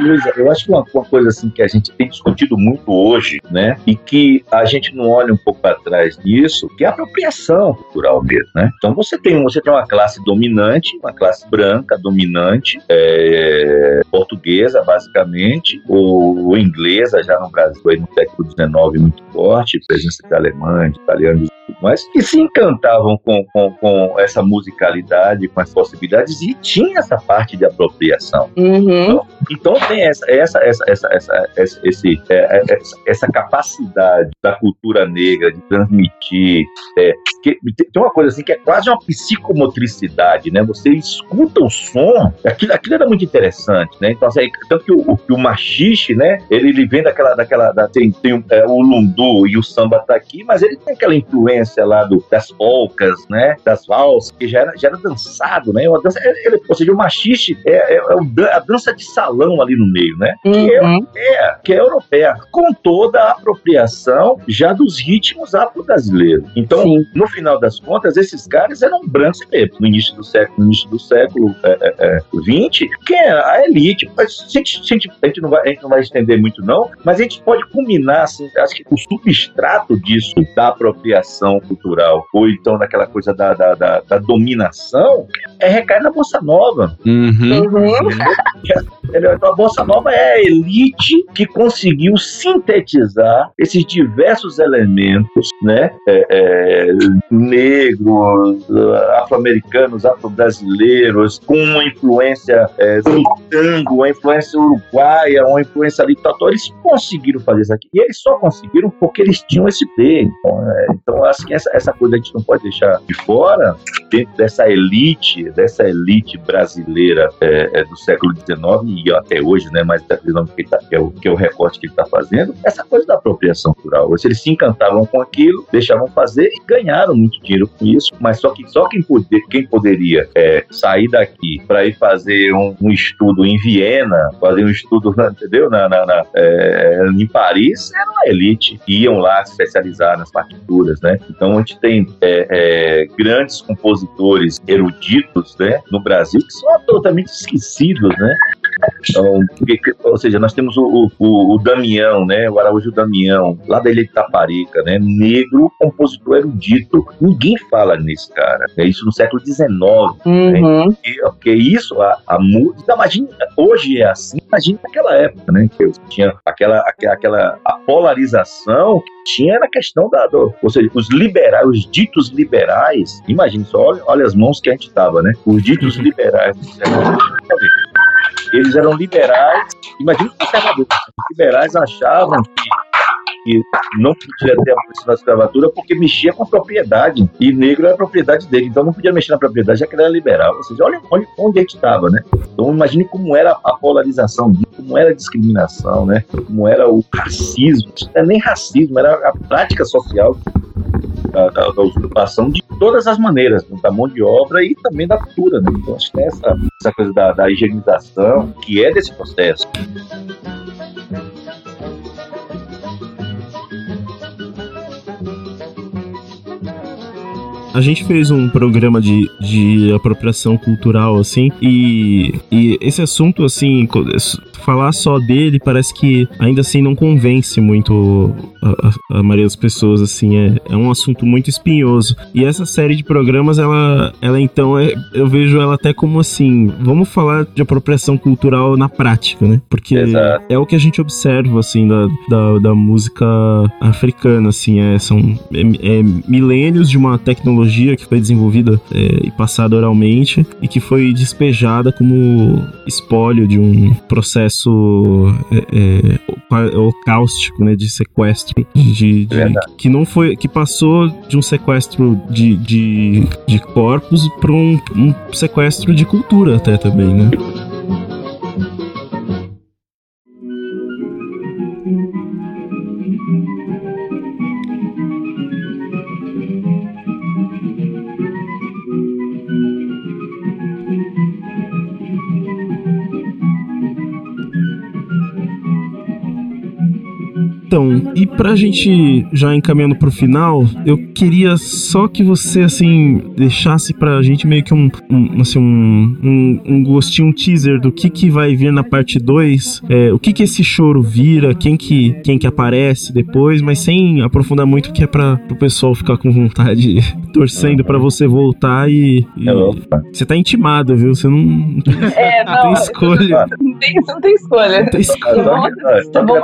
Luísa, eu acho que uma, uma coisa assim que a gente tem discutido muito hoje, né, e que a gente não olha um pouco para trás disso, que é a apropriação cultural mesmo, né? Então você tem você tem uma classe dominante, uma classe branca dominante, é, portuguesa basicamente, ou, ou inglesa já no Brasil aí no século XIX muito forte, presença de alemães, italianos e tudo mais, que se encantavam com, com, com essa musicalidade, com as possibilidades e tinha essa parte de apropriação. Uhum. Então tem essa, essa, essa, essa, essa, essa, esse, é, é, essa, essa capacidade da cultura negra de transmitir. é, que, tem uma coisa assim que é quase uma psicomotricidade, né? Você escuta o som, aquilo, aquilo era muito interessante, né? Então, assim, tanto que o, que o machixe, né? Ele, ele vem daquela, daquela da, tem, tem é, o lundu e o samba tá aqui, mas ele tem aquela influência lá do, das polcas, né? Das valsas, que já era, já era dançado, né? Uma dança, ele- ou seja, o machixe é, é, é a dança de salão ali no meio, né? Uhum. É, que é europeia, com toda a apropriação já dos ritmos afro-brasileiros. Então, Sim. no final das contas, esses caras eram brancos mesmo, no início do século, no início do século é, é, é, 20, que é a elite. Mas, a, gente, a gente- a gente não vai, a gente não vai estender muito, não, mas a gente pode culminar, assim, acho que o substrato disso, da apropriação cultural, ou então daquela coisa da, da, da- da dominação, é recai na Bossa Nova. Uhum. Uhum. Então a Bossa Nova é a elite que conseguiu sintetizar esses diversos elementos, né? É, é, negros, afro-americanos, afro-brasileiros, com uma influência é, do tango, uma influência uruguaia, uma influência ali. Então, eles conseguiram fazer isso aqui. E eles só conseguiram porque eles tinham esse P. Então, que essa, essa coisa a gente não pode deixar de fora dentro dessa elite, dessa elite brasileira é, é, do século XIX e até hoje, né, mas da televisão que, tá, que, é o, que é o recorte que ele está fazendo, essa coisa da apropriação cultural. Eles se encantavam com aquilo, deixavam fazer e ganharam muito dinheiro com isso, mas só que só quem, poder, quem poderia é, sair daqui para ir fazer um, um estudo em Viena, fazer um estudo, entendeu, na, na, na, é, em Paris, era uma elite, iam lá se especializar nas partituras, né? Então a gente tem é, é, grandes compositores eruditos, né, no Brasil que são absolutamente esquecidos, né? Então, ou seja, nós temos o, o, o Damião, né? O Araújo Damião, lá da Ilha de Taparica, né? Negro, compositor erudito. Ninguém fala nesse cara. É isso no século XIX. Né? Uhum. E, porque isso, a, a música. Imagina, hoje é assim, imagina naquela época, né? Que tinha aquela, aquela, a polarização que tinha na questão da. Do, ou seja, os liberais, os ditos liberais, imagina só, olha, olha as mãos que a gente estava, né? Os ditos liberais. Eles eram liberais, imagina os conservadores. Liberais achavam que que não podia ter a abolição da escravatura porque mexia com propriedade e negro era propriedade dele, então não podia mexer na propriedade já que ele era liberal. Ou seja, olha, olha onde a gente estava, né? Então imagine como era a polarização, como era a discriminação, né? Como era o racismo. Isso não é nem racismo, era a prática social da, da, da usurpação de todas as maneiras, da mão de obra e também da cultura, né? Então acho que é essa, essa coisa da, da higienização que é desse processo. A gente fez um programa de, de apropriação cultural, assim, e, e esse assunto, assim, falar só dele parece que ainda assim não convence muito a, a- a maioria das pessoas, assim, é, é um assunto muito espinhoso. E essa série de programas, ela, ela então, é, eu vejo ela até como assim, vamos falar de apropriação cultural na prática, né? Porque Exato. é o que a gente observa, assim, da, da, da música africana, assim, é, são é, é milênios de uma tecnologia que foi desenvolvida é, e passada oralmente e que foi despejada como espólio de um processo é, é, opa- holocáustico, né, de sequestro, de, de- que não foi, que passou de um sequestro de, de, de corpos para um, um sequestro de cultura até também, né? E pra gente já encaminhando pro final, eu queria só que você, assim, deixasse pra gente meio que um, um, assim, um, um, um gostinho, um teaser do que que vai vir na parte 2, é, o que que esse choro vira, quem que, quem que aparece depois, mas sem aprofundar muito, que é pra o pessoal ficar com vontade, torcendo pra você voltar e... e- você tá intimado, viu? Você não, tem, É, não tem não, escolha. não tem, você não tem escolha. Não tem escolha. Tá bom? Então, bom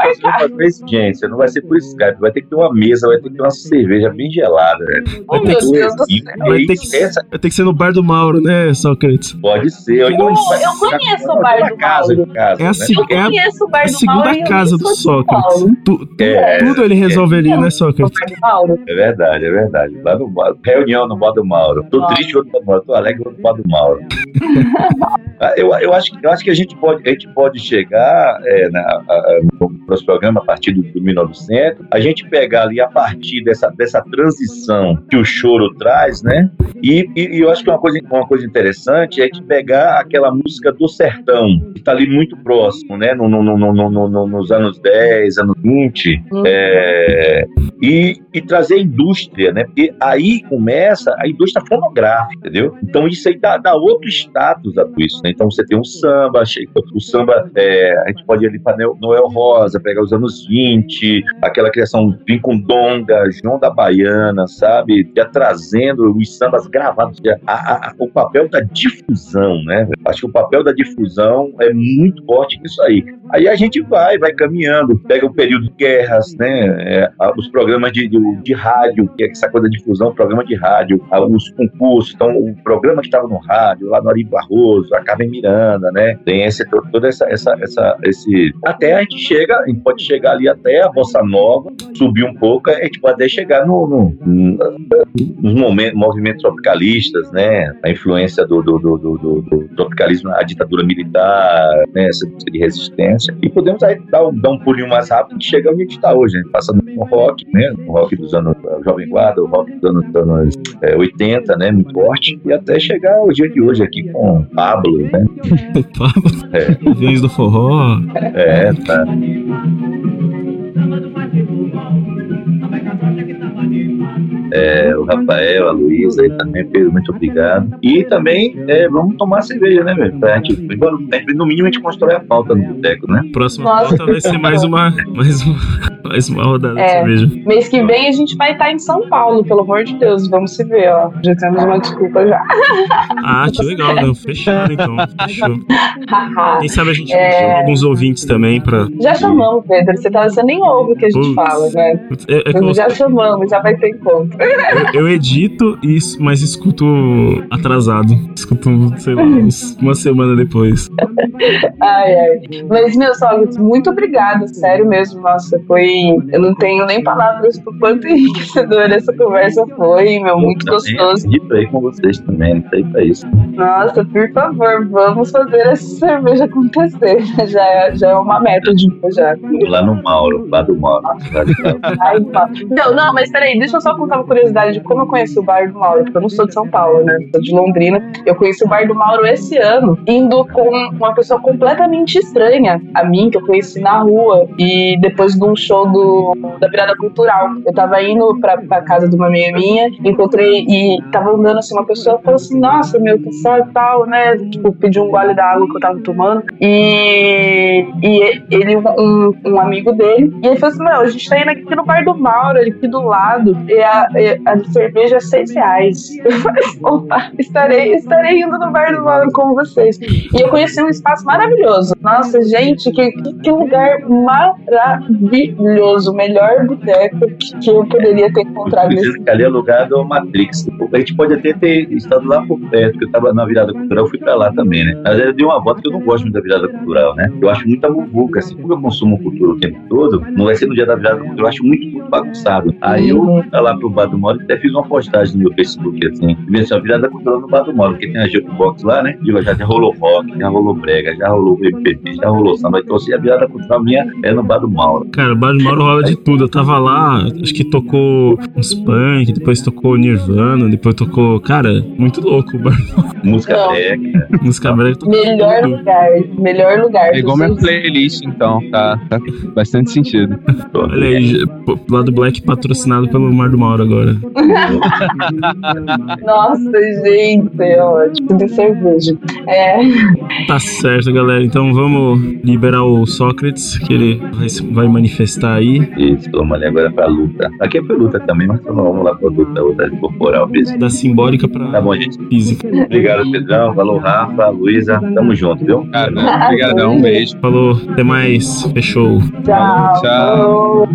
não vai ser por Skype, vai ter que ter uma mesa, vai ter que ter uma cerveja bem gelada. Oh, ter que- Deus céu. Vai ter que- essa Vai ter que ser no bar do Mauro, né, Sócrates? pode ser. então a vai- Eu conheço o bar do casa, Mauro. casa, É a né? Eu é a- conheço o bar A do segunda Mauro. e eu casa nem do Sócrates. Tu- tu- É, tudo ele resolveria, né, O Sócrates? bar do Mauro. É verdade, é verdade. Lá no bar- reunião no bar do Mauro. Tô Nossa. triste, vou no bar do Mauro. Tô alegre, vou no bar do Mauro. Ah, eu, eu, acho, que- eu acho que a gente pode, a gente pode chegar é, na, a- a- no próximo programa, a partir do, do 1900, a gente pegar ali a partir dessa, dessa transição que o choro traz, né? E, e- e eu acho que uma coisa, uma coisa interessante é gente pegar aquela música do sertão, que está ali muito próximo, né? No, no, no, no, no- no- nos anos 10, anos 20, Hum. é, e, e trazer a indústria, né? Porque aí começa a indústria fonográfica, entendeu? Então isso aí dá, dá outro status a tudo isso, né? Então você tem um samba, o samba, é, a gente pode ir ali para Noel Rosa, pegar os anos 20, aquela criação Vincundonga, João da Baiana, sabe? Já trazendo os sambas gravados, já, a- a- o papel da difusão, né? Acho que o papel da difusão é muito forte nisso aí. Aí a gente vai, vai caminhando, pega o período de guerras, né? é, os programas de, de, de rádio, que é essa coisa de difusão, programa de rádio, os concursos, então o programa que estava no rádio, lá no Ari Barroso, a Carmen Miranda, né? Tem esse, to- toda essa, essa, essa, esse. Até a gente chega, a gente pode chegar ali até a Bossa Nova, subir um pouco, a gente pode até chegar no, no- no- nos momentos, movimentos tropicalistas, né? A influência do, do, do, do- do- tropicalismo, a ditadura militar, né? Essa de resistência. E podemos aí dar, um- dar um pulinho mais rápido e chegar onde a gente está hoje, né? Passando no rock, né? No rock dos anos o Jovem Guarda, o rock dos anos, dos anos é, 80, né? Muito forte. E até chegar ao dia de hoje aqui com Pablo, né? Pablo, Aviões do Forró. É, tá. É, o Rafael, a Luísa aí também, Pedro, muito obrigado. E também é, vamos tomar cerveja, né, velho? Pra gente, no mínimo a gente constrói a pauta no boteco, né? Próxima Nossa. pauta vai ser mais uma, mais uma, mais uma rodada É. de cerveja. Mês que vem a gente vai estar em São Paulo, pelo amor de Deus. Vamos se ver, ó. Já temos uma desculpa já. Ah, que legal, não. Fechado então. Fechou. Quem sabe a gente É. chama alguns ouvintes também pra. já chamamos, Pedro. Você, tá, você nem ouve o que a gente Putz. fala, né? É, é que eu, Já chamamos, já vai ter encontro. Eu, eu edito, isso, mas escuto atrasado. Escuto, sei lá, uns- uma semana depois. Ai, ai. Mas, meu sogro, muito obrigada, sério mesmo. Nossa, foi. Eu não tenho nem palavras pro quanto enriquecedora essa conversa foi, meu. Muito Também gostoso. acredito aí com vocês também, não sei pra isso. Nossa, por favor, vamos fazer essa cerveja acontecer. Já, é- já é uma meta de já. Lá no Mauro, lá do Mauro. lá de casa. Ai. Não, não, mas peraí, deixa eu só contar uma curiosidade de como eu conheci o Bar do Mauro, porque eu não sou de São Paulo, né? Sou de Londrina. Eu conheci o Bar do Mauro esse ano, indo com uma pessoa completamente estranha a mim, que eu conheci na rua, e depois de um show do, da virada cultural. Eu tava indo pra, pra casa de uma amiga minha, encontrei e tava andando assim, uma pessoa falou assim: Nossa, meu, que só e tal, né? Tipo, pediu um gole da água que eu tava tomando. E, e ele, um, um amigo dele, e ele falou assim: Meu, a gente tá indo aqui no bar do Mauro, aqui do lado, e a, a cerveja é seis reais. Eu falei: Opa, estarei, estarei indo no bar do Mauro com vocês. E eu conheci um espaço maravilhoso. Nossa, gente, que, que, lugar maravilhoso. O melhor boteco que, que eu poderia ter encontrado nesse ali é lugar do Matrix. A gente pode até ter estado lá por perto, porque eu tava na virada cultural, eu fui pra lá também, né? Mas eu dei uma volta que eu não gosto muito da virada cultural, né? Eu acho muita muvuca, assim, como eu consumo cultura o tempo todo, não vai ser no dia da virada cultural, eu acho muito, bagunçado. Aí eu fui lá pro Bar do Moro até fiz uma postagem no meu Facebook, assim, vendo assim, a virada cultural no Bar do Moro, porque tem a Jukebox lá, né? Digo, já, rolou rock, já rolou brega, já rolou MPB, já rolou samba, então assim, a virada cultural minha é no Bar do Mauro. Cara, o Bar do Mauro rola de tudo. Eu tava lá, acho que tocou uns punk, depois tocou Nirvana, depois tocou. Cara, muito louco o Bar do Mauro. Música Não. brega, Música brega Melhor tudo. lugar, melhor lugar. É igual minha playlist, então. Tá, tá bastante sentido. Olha aí, já- pô, lado Black patrocinado pelo Mar do Mauro agora. Nossa, gente, é ótimo. De cerveja. É, Tá certo, galera. Então vamos liberar o Sócrates, que ele vai, manifestar aí. Isso, vamos ali agora pra luta. Aqui é pra luta também, mas vamos vamos lá pra luta, outra corporal mesmo. Da simbólica pra Tá bom, gente. física. Obrigado, Pedrão. Falou, Rafa, Luísa. Tamo junto, viu? Cara, obrigadão, um beijo. Falou, até mais. Fechou. tchau. Tchau.